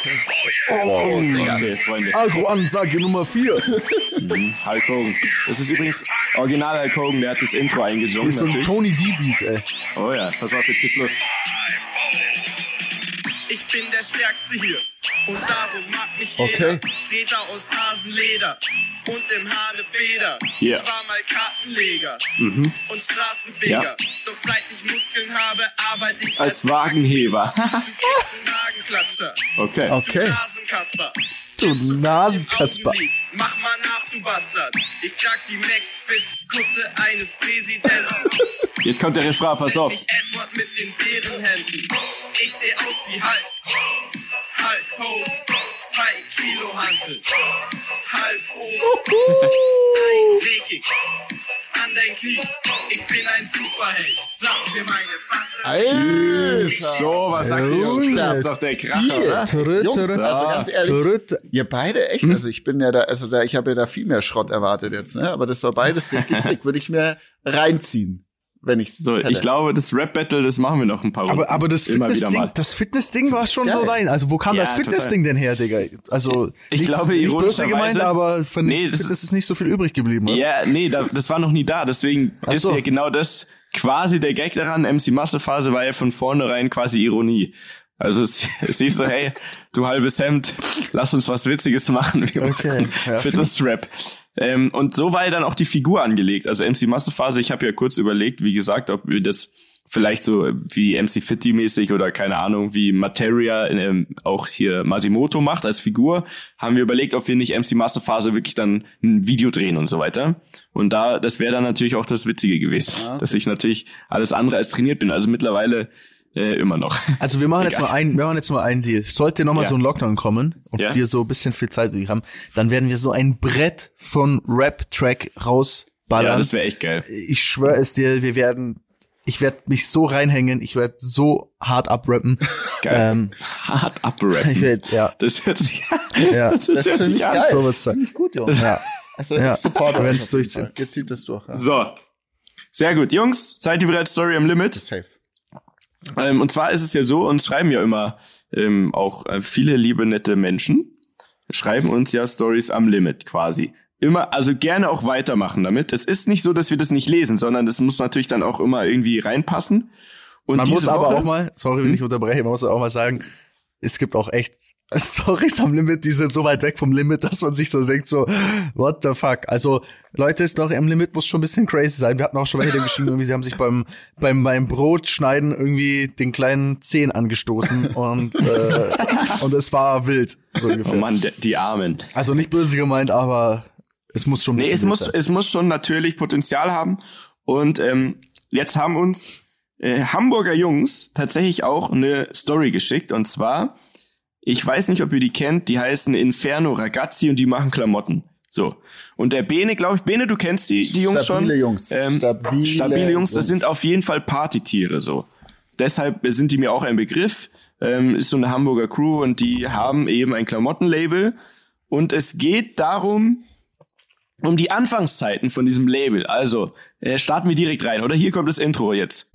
Oh, okay, Freunde. Agro-Ansage Nummer 4. Hulk Hogan. Das ist übrigens Original Hulk Hogan, der hat das Intro eingesungen. Ist so ein natürlich. Tony D-Beat, ey. Oh ja, pass auf, jetzt geht's los. Ich bin der Stärkste hier und darum mag mich Okay. jeder. Treter aus Hasenleder und im Haar eine Feder. Yeah. Ich war mal Kartenleger und Straßenfeger. Ja. Doch seit ich Muskeln habe, arbeite ich Als Wagenheber. Du (laughs) Magenklatscher. Okay. Okay. Nasenkasper. Du Nasenkasper. Mach mal nach, du Bastard. Ich trag die McFit-Kutte eines Präsidenten. Jetzt kommt der Refrain, pass auf. Ich Edward mit den Bärenhänden. Ich seh aus wie Hulk. Hulk Hogan. Zwei Kilo Hantel. Hulk Hogan. Ein Drehkick. An dein Knie. Ich bin ein Superheld. Sag mir meine Fakten. Alter. So, was sagt ihr? Jungs? Das ist doch der Kracher, oder? Jungs, also ganz ehrlich, ihr beide echt, also ich bin ja da, also da, ich habe ja da viel mehr Schrott erwartet jetzt, ne? Aber das war beides richtig (laughs) sick, würde ich mir reinziehen, wenn ich's So, hätte. ich glaube, das Rap-Battle, das machen wir noch ein paar Runden. Aber, aber das Immer wieder Fitnessding, mal. das Fitnessding war schon Geil. so dein. Also wo kam Ja, das Fitnessding denn her, Digga? Also Ich nichts- glaube, nicht böse gemeint, aber von Nee, das- Fitness ist nicht so viel übrig geblieben. Oder? Ja, nee, da, das war noch nie da. Deswegen Ach ist so. ja genau das quasi der Gag daran. MC Massephase war ja von vornherein quasi Ironie. Also hieß (laughs) so, hey, du halbes Hemd, lass uns was Witziges machen. Wir Okay, machen ja, Fitness-Rap. Ähm, und so war ja dann auch die Figur angelegt. Also MC Massephase, ich habe ja kurz überlegt, wie gesagt, ob wir das vielleicht so wie MC Fitty mäßig oder keine Ahnung, wie Materia ähm, auch hier Masimoto macht als Figur, haben wir überlegt, ob wir nicht MC Masterphase wirklich dann ein Video drehen und so weiter. Und da, das wäre dann natürlich auch das Witzige gewesen, Ah, okay. dass ich natürlich alles andere als trainiert bin. Also mittlerweile äh, immer noch. (laughs) Also wir machen jetzt mal einen, wir machen jetzt mal einen Deal. Sollte noch mal Ja. so ein Lockdown kommen und Ja. wir so ein bisschen viel Zeit übrig haben, dann werden wir so ein Brett von Rap-Track rausballern. Ja, das wäre echt geil. ich schwöre es dir, wir werden, ich werde mich so reinhängen, ich werde so hart abrappen. (laughs) Geil. Ähm, Hart abrappen. ich werd, ja, Das hört sich, ja. (laughs) das, Das hört finde sich ich geil. So wird's sein. gut, Jungs. Ja. Also, Ja. Support Wir auf jeden durchziehen. Ihr zieht das durch, ja. So. Sehr gut. Jungs, seid ihr bereit? Story am Limit? Safe. Ähm, und zwar ist es ja so, uns schreiben ja immer ähm, auch äh, viele liebe, nette Menschen, schreiben uns ja Stories am Limit quasi. Immer, also gerne auch weitermachen damit. Es ist nicht so, dass wir das nicht lesen, sondern das muss natürlich dann auch immer irgendwie reinpassen. Und Man muss aber Woche, auch mal, sorry, Hm? wenn ich unterbreche, man muss auch mal sagen, es gibt auch echt (laughs) Stories am Limit, die sind so weit weg vom Limit, dass man sich so denkt, so, what the fuck? Also, Leute, Story am Limit muss schon ein bisschen crazy sein. Wir hatten auch schon welche geschrieben, irgendwie, sie haben sich beim, beim, beim Brotschneiden irgendwie den kleinen Zehen angestoßen und, äh, (laughs) und es war wild, so Oh ungefähr. Mann, der- die Armen. Also nicht böse gemeint, aber es muss schon ein Nee, bisschen es wild muss, sein. es muss schon natürlich Potenzial haben. Und ähm, jetzt haben uns äh, Hamburger Jungs tatsächlich auch eine Story geschickt. Und zwar, ich weiß nicht, ob ihr die kennt, die heißen Inferno Ragazzi und die machen Klamotten. So. Und der Bene, glaube ich, Bene, du kennst die, die Jungs Stabile schon. Jungs. Ähm, Stabile stabile Jungs, das sind auf jeden Fall Partytiere so. Deshalb sind die mir auch ein Begriff. Ähm, ist so eine Hamburger Crew und die haben eben ein Klamottenlabel. Und es geht darum, um die Anfangszeiten von diesem Label. Also, äh, starten wir direkt rein, oder? Hier kommt das Intro jetzt.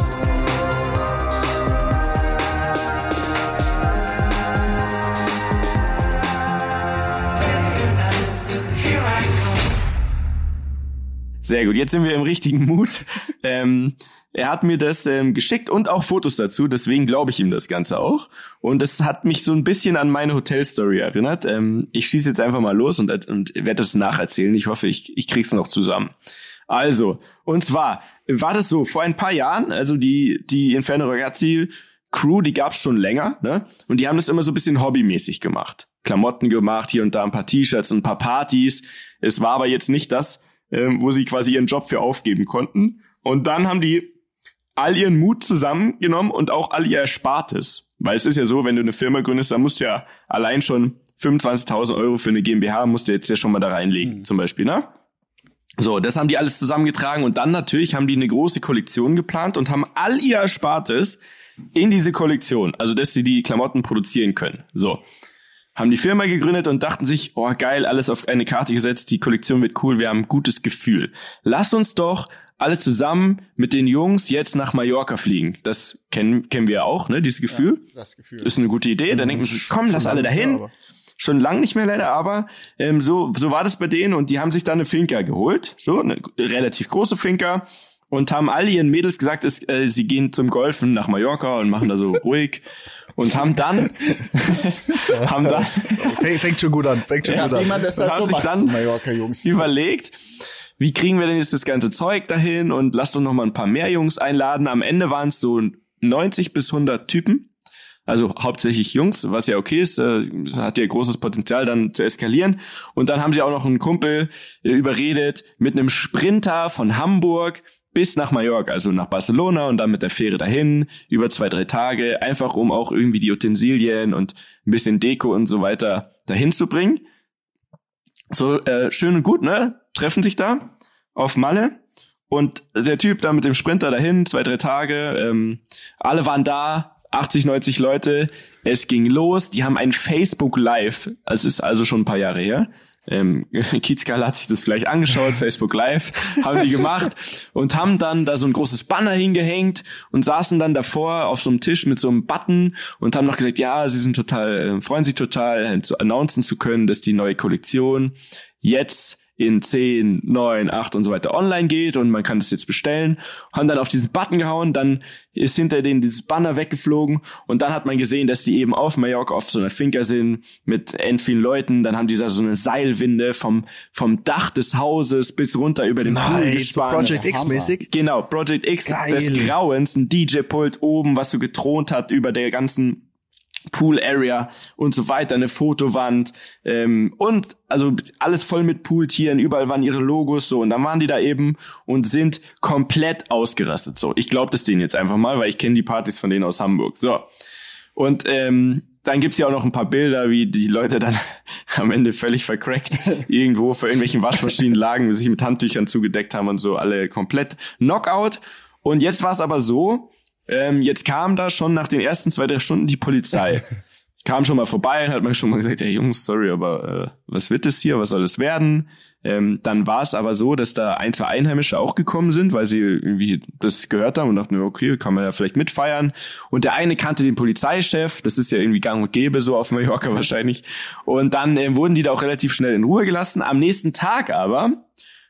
Sehr gut, jetzt sind wir im richtigen Mut. (laughs) ähm, er hat mir das ähm, geschickt und auch Fotos dazu, deswegen glaube ich ihm das Ganze auch. Und es hat mich so ein bisschen an meine Hotelstory erinnert. Ähm, ich schieße jetzt einfach mal los und, und werde das nacherzählen. Ich hoffe, ich, ich krieg's noch zusammen. Also, und zwar war das so, vor ein paar Jahren, also die, die Inferno Ragazzi Crew, die gab's schon länger, ne? Und die haben das immer so ein bisschen hobbymäßig gemacht. Klamotten gemacht, hier und da ein paar T-Shirts und ein paar Partys. Es war aber jetzt nicht das, ähm, wo sie quasi ihren Job für aufgeben konnten. Und dann haben die all ihren Mut zusammengenommen und auch all ihr Erspartes. Weil es ist ja so, wenn du eine Firma gründest, dann musst du ja allein schon 25.000 Euro für eine GmbH musst du jetzt ja schon mal da reinlegen, zum Beispiel, ne? So, das haben die alles zusammengetragen und dann natürlich haben die eine große Kollektion geplant und haben all ihr Erspartes in diese Kollektion, also dass sie die Klamotten produzieren können. So. Haben die Firma gegründet und dachten sich, oh geil, alles auf eine Karte gesetzt, die Kollektion wird cool, wir haben ein gutes Gefühl. Lass uns doch alle zusammen mit den Jungs jetzt nach Mallorca fliegen. Das kennen, kennen wir auch, ne, dieses Gefühl. Ja, das Gefühl. Ist eine gute Idee. Dann denken sich, komm, lass alle dahin. Schon lang nicht mehr leider, aber ähm, so, so war das bei denen und die haben sich dann eine Finca geholt. So, eine relativ große Finca und haben all ihren Mädels gesagt, es, äh, sie gehen zum Golfen nach Mallorca und machen da so (laughs) ruhig und haben dann (laughs) haben dann fängt schon gut an, fängt schon ja, gut an. Niemand das halt so sich dann Mallorca Jungs überlegt, wie kriegen wir denn jetzt das ganze Zeug dahin und lasst uns noch mal ein paar mehr Jungs einladen. Am Ende waren es so 90 bis 100 Typen. Also hauptsächlich Jungs, was ja okay ist, äh, hat ja großes Potenzial dann zu eskalieren. Und dann haben sie auch noch einen Kumpel äh, überredet mit einem Sprinter von Hamburg bis nach Mallorca, also nach Barcelona und dann mit der Fähre dahin, über zwei, drei Tage, einfach um auch irgendwie die Utensilien und ein bisschen Deko und so weiter dahin zu bringen. So, äh, schön und gut, ne? Treffen sich da auf Malle. Und der Typ da mit dem Sprinter dahin, zwei, drei Tage, ähm, alle waren da, 80, 90 Leute. Es ging los. Die haben ein Facebook Live. Es ist also schon ein paar Jahre her ähm, (laughs) Kiezgal hat sich das vielleicht angeschaut, Facebook Live, haben die gemacht und haben dann da so ein großes Banner hingehängt und saßen dann davor auf so einem Tisch mit so einem Button und haben noch gesagt, ja, sie sind total, äh, freuen sich total, äh, zu announcen zu können, dass die neue Kollektion jetzt in 10, 9, 8 und so weiter online geht und man kann das jetzt bestellen. Haben dann auf diesen Button gehauen, dann ist hinter denen dieses Banner weggeflogen und dann hat man gesehen, dass die eben auf Mallorca auf so einer Finca sind mit end vielen Leuten. Dann haben die da so eine Seilwinde vom, vom Dach des Hauses bis runter über den Pool gespannt. Project X mäßig. Genau, Project X Geil. des Grauens, ein DJ-Pult oben, was so getront hat über der ganzen Pool Area und so weiter, eine Fotowand ähm, und also alles voll mit Pooltieren, überall waren ihre Logos so und dann waren die da eben und sind komplett ausgerastet. So, ich glaube das denen jetzt einfach mal, weil ich kenne die Partys von denen aus Hamburg. So und ähm, dann gibt's ja auch noch ein paar Bilder, wie die Leute dann (laughs) am Ende völlig vercrackt (laughs) irgendwo vor irgendwelchen Waschmaschinen lagen, sich mit Handtüchern zugedeckt haben und so, alle komplett Knockout. Und jetzt war es aber so, ähm, jetzt kam da schon nach den ersten zwei, drei Stunden die Polizei. (laughs) kam schon mal vorbei und hat man schon mal gesagt, ja Jungs, sorry, aber äh, was wird das hier, was soll das werden? Ähm, dann war es aber so, dass da ein, zwei Einheimische auch gekommen sind, weil sie irgendwie das gehört haben und dachten, okay, kann man ja vielleicht mitfeiern. Und der eine kannte den Polizeichef, das ist ja irgendwie gang und gäbe so auf Mallorca (laughs) wahrscheinlich. Und dann ähm, wurden die da auch relativ schnell in Ruhe gelassen. Am nächsten Tag aber,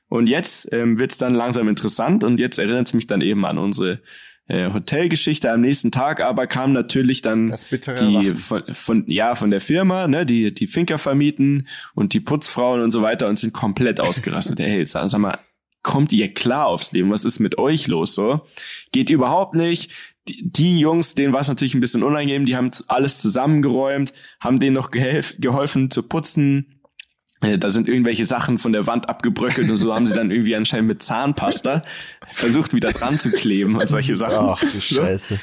und jetzt ähm, wird es dann langsam interessant und jetzt erinnert es mich dann eben an unsere äh, Hotelgeschichte. Am nächsten Tag aber kam natürlich dann die von, von, ja von der Firma, ne, die die Finker vermieten und die Putzfrauen und so weiter und sind komplett ausgerastet. (laughs) hey, sag, sag mal, kommt ihr klar aufs Leben? Was ist mit euch los so? Geht überhaupt nicht. Die, die Jungs, denen war es natürlich ein bisschen unangenehm, die haben alles zusammengeräumt, haben denen noch geholfen zu putzen, da sind irgendwelche Sachen von der Wand abgebröckelt und so haben sie dann irgendwie anscheinend mit Zahnpasta versucht wieder dran zu kleben und solche Sachen. Ach du Scheiße.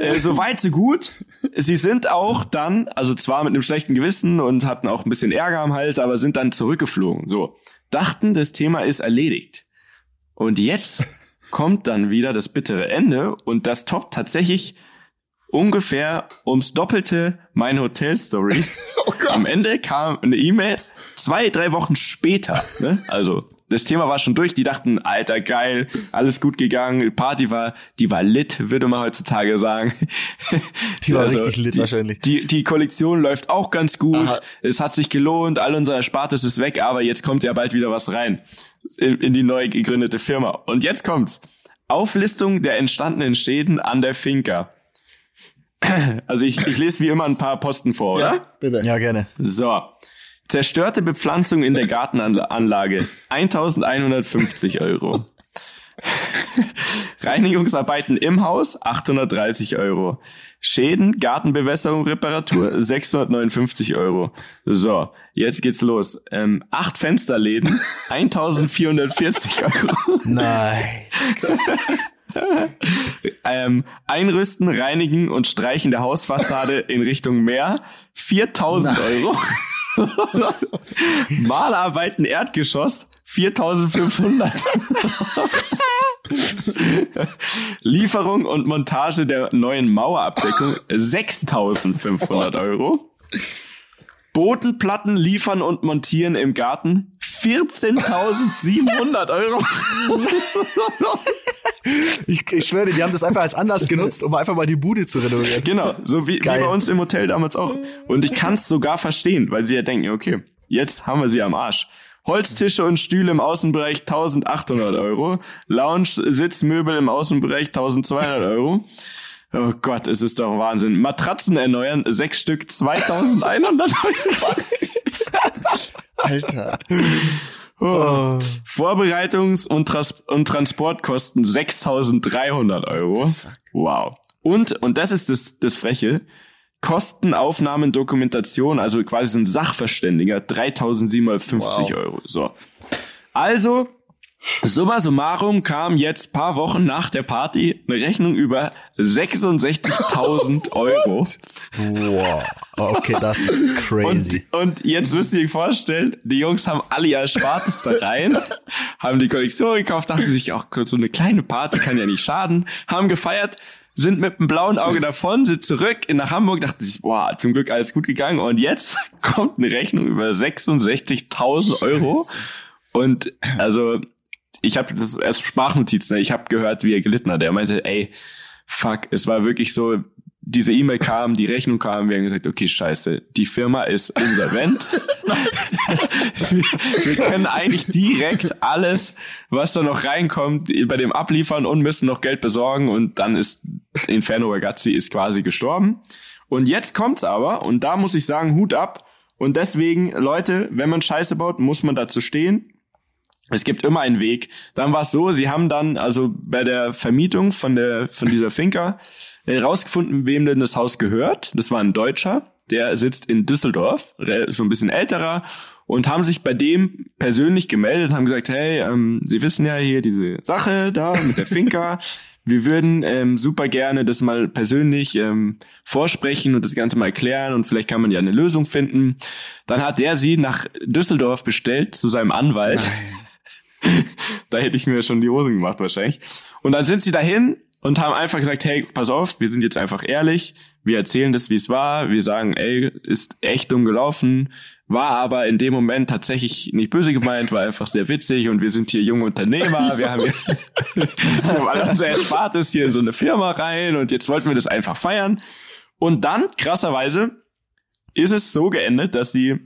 Äh, so weit, so gut. Sie sind auch dann, also zwar mit einem schlechten Gewissen und hatten auch ein bisschen Ärger am Hals, aber sind dann zurückgeflogen. So. Dachten, das Thema ist erledigt. Und jetzt kommt dann wieder das bittere Ende und das toppt tatsächlich ungefähr ums Doppelte meine Hotelstory. (laughs) Oh Am Ende kam eine E-Mail zwei, drei Wochen später. Ne? Also das Thema war schon durch. Die dachten, alter geil, alles gut gegangen. Party war, die war lit, würde man heutzutage sagen. Die war (laughs) also, richtig lit die, wahrscheinlich. Die, die Kollektion läuft auch ganz gut. Aha. Es hat sich gelohnt. All unser Erspartes ist weg, aber jetzt kommt ja bald wieder was rein in, in die neu gegründete Firma. Und jetzt kommt's. Auflistung der entstandenen Schäden an der Finca. Also ich, ich lese wie immer ein paar Posten vor, oder? Ja, bitte. Ja, gerne. So. Zerstörte Bepflanzung in der Gartenanlage 1150 Euro. (laughs) Reinigungsarbeiten im Haus 830 Euro. Schäden, Gartenbewässerung, Reparatur 659 Euro. So, jetzt geht's los. Ähm, acht Fensterläden (laughs) 1440 Euro. Nein. (laughs) (laughs) ähm, einrüsten, reinigen und streichen der Hausfassade in Richtung Meer 4000 Euro. (laughs) Malarbeiten Erdgeschoss 4500. (laughs) Lieferung und Montage der neuen Mauerabdeckung 6500 Euro. Bodenplatten liefern und montieren im Garten 14.700 Euro. (laughs) ich, ich schwöre, die haben das einfach als Anlass genutzt, um einfach mal die Bude zu renovieren. Genau, so wie, wie bei uns im Hotel damals auch. Und ich kann es sogar verstehen, weil sie ja denken, okay, jetzt haben wir sie am Arsch. Holztische und Stühle im Außenbereich 1800 Euro. Lounge, Sitzmöbel im Außenbereich 1200 Euro. Oh Gott, es ist doch Wahnsinn. Matratzen erneuern, sechs Stück, 2100 Euro. (laughs) Alter. Oh. Vorbereitungs- und, Trans und Transportkosten 6300 Euro. Wow. Und, und das ist das, das Freche, Kostenaufnahmen, Dokumentation, also quasi so ein Sachverständiger, 3750 wow. Euro. So. Also, Summa summarum kam jetzt paar Wochen nach der Party eine Rechnung über 66.000 (laughs) Euro. Wow. Okay, das ist crazy. Und, und jetzt müsst ihr euch vorstellen, die Jungs haben alle ihr Erspartes da rein, haben die Kollektion gekauft, dachten sich, auch so eine kleine Party kann ja nicht schaden, haben gefeiert, sind mit einem blauen Auge davon, sind zurück in nach Hamburg, dachten sich, boah, zum Glück alles gut gegangen. Und jetzt (laughs) kommt eine Rechnung über 66.000 Euro. Und also, ich habe das erst Sprachnotiz, ne? ich habe gehört, wie er gelitten hat. Er meinte, ey, fuck, es war wirklich so, diese E-Mail kam, die Rechnung kam, wir haben gesagt, okay, scheiße, die Firma ist insolvent. (laughs) wir können eigentlich direkt alles, was da noch reinkommt, bei dem abliefern und müssen noch Geld besorgen und dann ist Inferno Ragazzi ist quasi gestorben. Und jetzt kommt's aber, und da muss ich sagen, Hut ab. Und deswegen, Leute, wenn man Scheiße baut, muss man dazu stehen. Es gibt immer einen Weg. Dann war es so, sie haben dann, also bei der Vermietung von der, von dieser Finca, herausgefunden, wem denn das Haus gehört. Das war ein Deutscher, der sitzt in Düsseldorf, so ein bisschen älterer, und haben sich bei dem persönlich gemeldet und haben gesagt, hey, ähm, Sie wissen ja hier diese Sache da mit der Finca. (laughs) Wir würden ähm, super gerne das mal persönlich ähm, vorsprechen und das Ganze mal erklären und vielleicht kann man ja eine Lösung finden. Dann hat der sie nach Düsseldorf bestellt zu seinem Anwalt. (laughs) da hätte ich mir schon die Hosen gemacht wahrscheinlich. Und dann sind sie dahin und haben einfach gesagt, hey, pass auf, wir sind jetzt einfach ehrlich, wir erzählen das, wie es war, wir sagen, ey, ist echt dumm gelaufen, war aber in dem Moment tatsächlich nicht böse gemeint, war einfach sehr witzig. Und wir sind hier junge Unternehmer, wir haben hier (laughs) wir haben alle unser Erspartes hier in so eine Firma rein. Und jetzt wollten wir das einfach feiern. Und dann, krasserweise, ist es so geendet, dass sie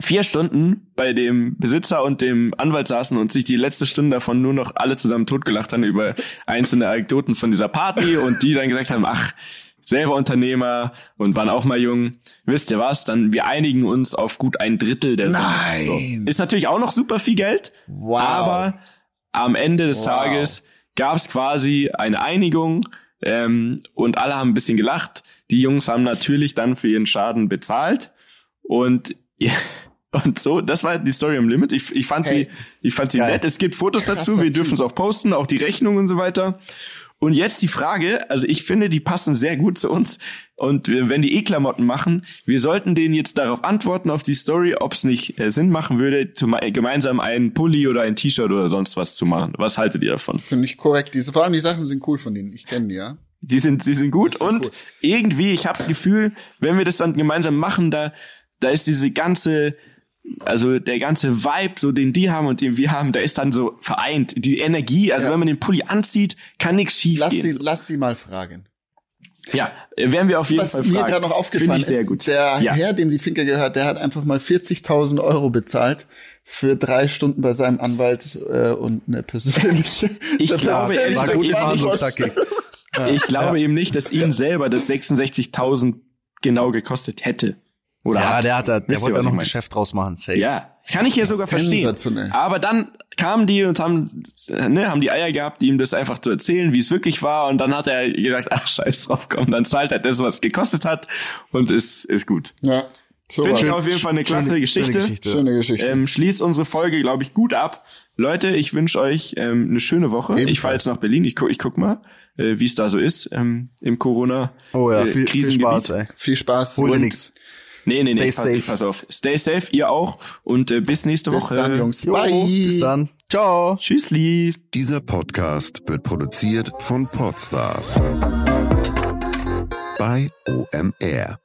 vier Stunden bei dem Besitzer und dem Anwalt saßen und sich die letzte Stunde davon nur noch alle zusammen totgelacht haben über einzelne Anekdoten von dieser Party und die dann gesagt haben, ach, selber Unternehmer und waren auch mal jung. Wisst ihr was? Dann wir einigen uns auf gut ein Drittel der Summe. Nein. So. Ist natürlich auch noch super viel Geld. Wow. Aber am Ende des wow. Tages gab es quasi eine Einigung ähm, und alle haben ein bisschen gelacht. Die Jungs haben natürlich dann für ihren Schaden bezahlt und (laughs) ja, und so, das war die Story im Limit. Ich, ich fand hey. sie, ich fand sie Geil. nett. Es gibt Fotos Krass, dazu. Wir dürfen es auch posten, auch die Rechnung und so weiter. Und jetzt die Frage, also ich finde, die passen sehr gut zu uns. Und wenn die E-Klamotten machen, wir sollten denen jetzt darauf antworten, auf die Story, ob es nicht äh, Sinn machen würde, zu, gemeinsam einen Pulli oder ein T-Shirt oder sonst was zu machen. Was haltet ihr davon? Finde ich korrekt. Diese, vor allem die Sachen sind cool von denen. Ich kenne die, ja. Die sind, die sind gut sind und cool. irgendwie, ich habe das Gefühl, wenn wir das dann gemeinsam machen, da, da ist diese ganze also der ganze Vibe, so den die haben und den wir haben, der ist dann so vereint. Die Energie, also ja. wenn man den Pulli anzieht, kann nichts schief lass gehen. Sie, lass sie mal fragen. Ja, werden wir auf jeden Was Fall fragen. Was mir gerade noch aufgefallen ist, sehr gut. der ja. Herr, dem die Finke gehört, der hat einfach mal 40.000 Euro bezahlt für drei Stunden bei seinem Anwalt äh, und eine persönliche. (laughs) Ich eine glaube, persönliche ich glaube eben nicht, dass ihn selber das 66.000 genau gekostet hätte. Oder ja, hat, der hat, der, der wollte da noch ein Geschäft draus machen. Safe. Ja, kann ich ja sogar verstehen. Aber dann kamen die und haben, ne, haben die Eier gehabt, ihm das einfach zu erzählen, wie es wirklich war. Und dann hat er gedacht, ach scheiß drauf, komm, dann zahlt er das, was es gekostet hat und ist, ist gut. Ja. So Finde ich auf jeden Fall eine klasse schöne, Geschichte. Schöne Geschichte. Schöne Geschichte. Ähm, schließt unsere Folge, glaube ich, gut ab. Leute, ich wünsche euch ähm, eine schöne Woche. Ebenfalls. Ich fahre jetzt nach Berlin. Ich guck, ich guck mal, äh, wie es da so ist ähm, im Corona. Oh ja, viel, äh, viel Spaß. Ey. Viel Spaß. Hol dir nix. Nee, nee, nee, pass, pass auf. Stay safe, ihr auch. Und äh, bis nächste bis Woche. Bis dann, Jungs. Bye. Bis dann. Ciao. Tschüssli. Dieser Podcast wird produziert von Podstars. Bei OMR.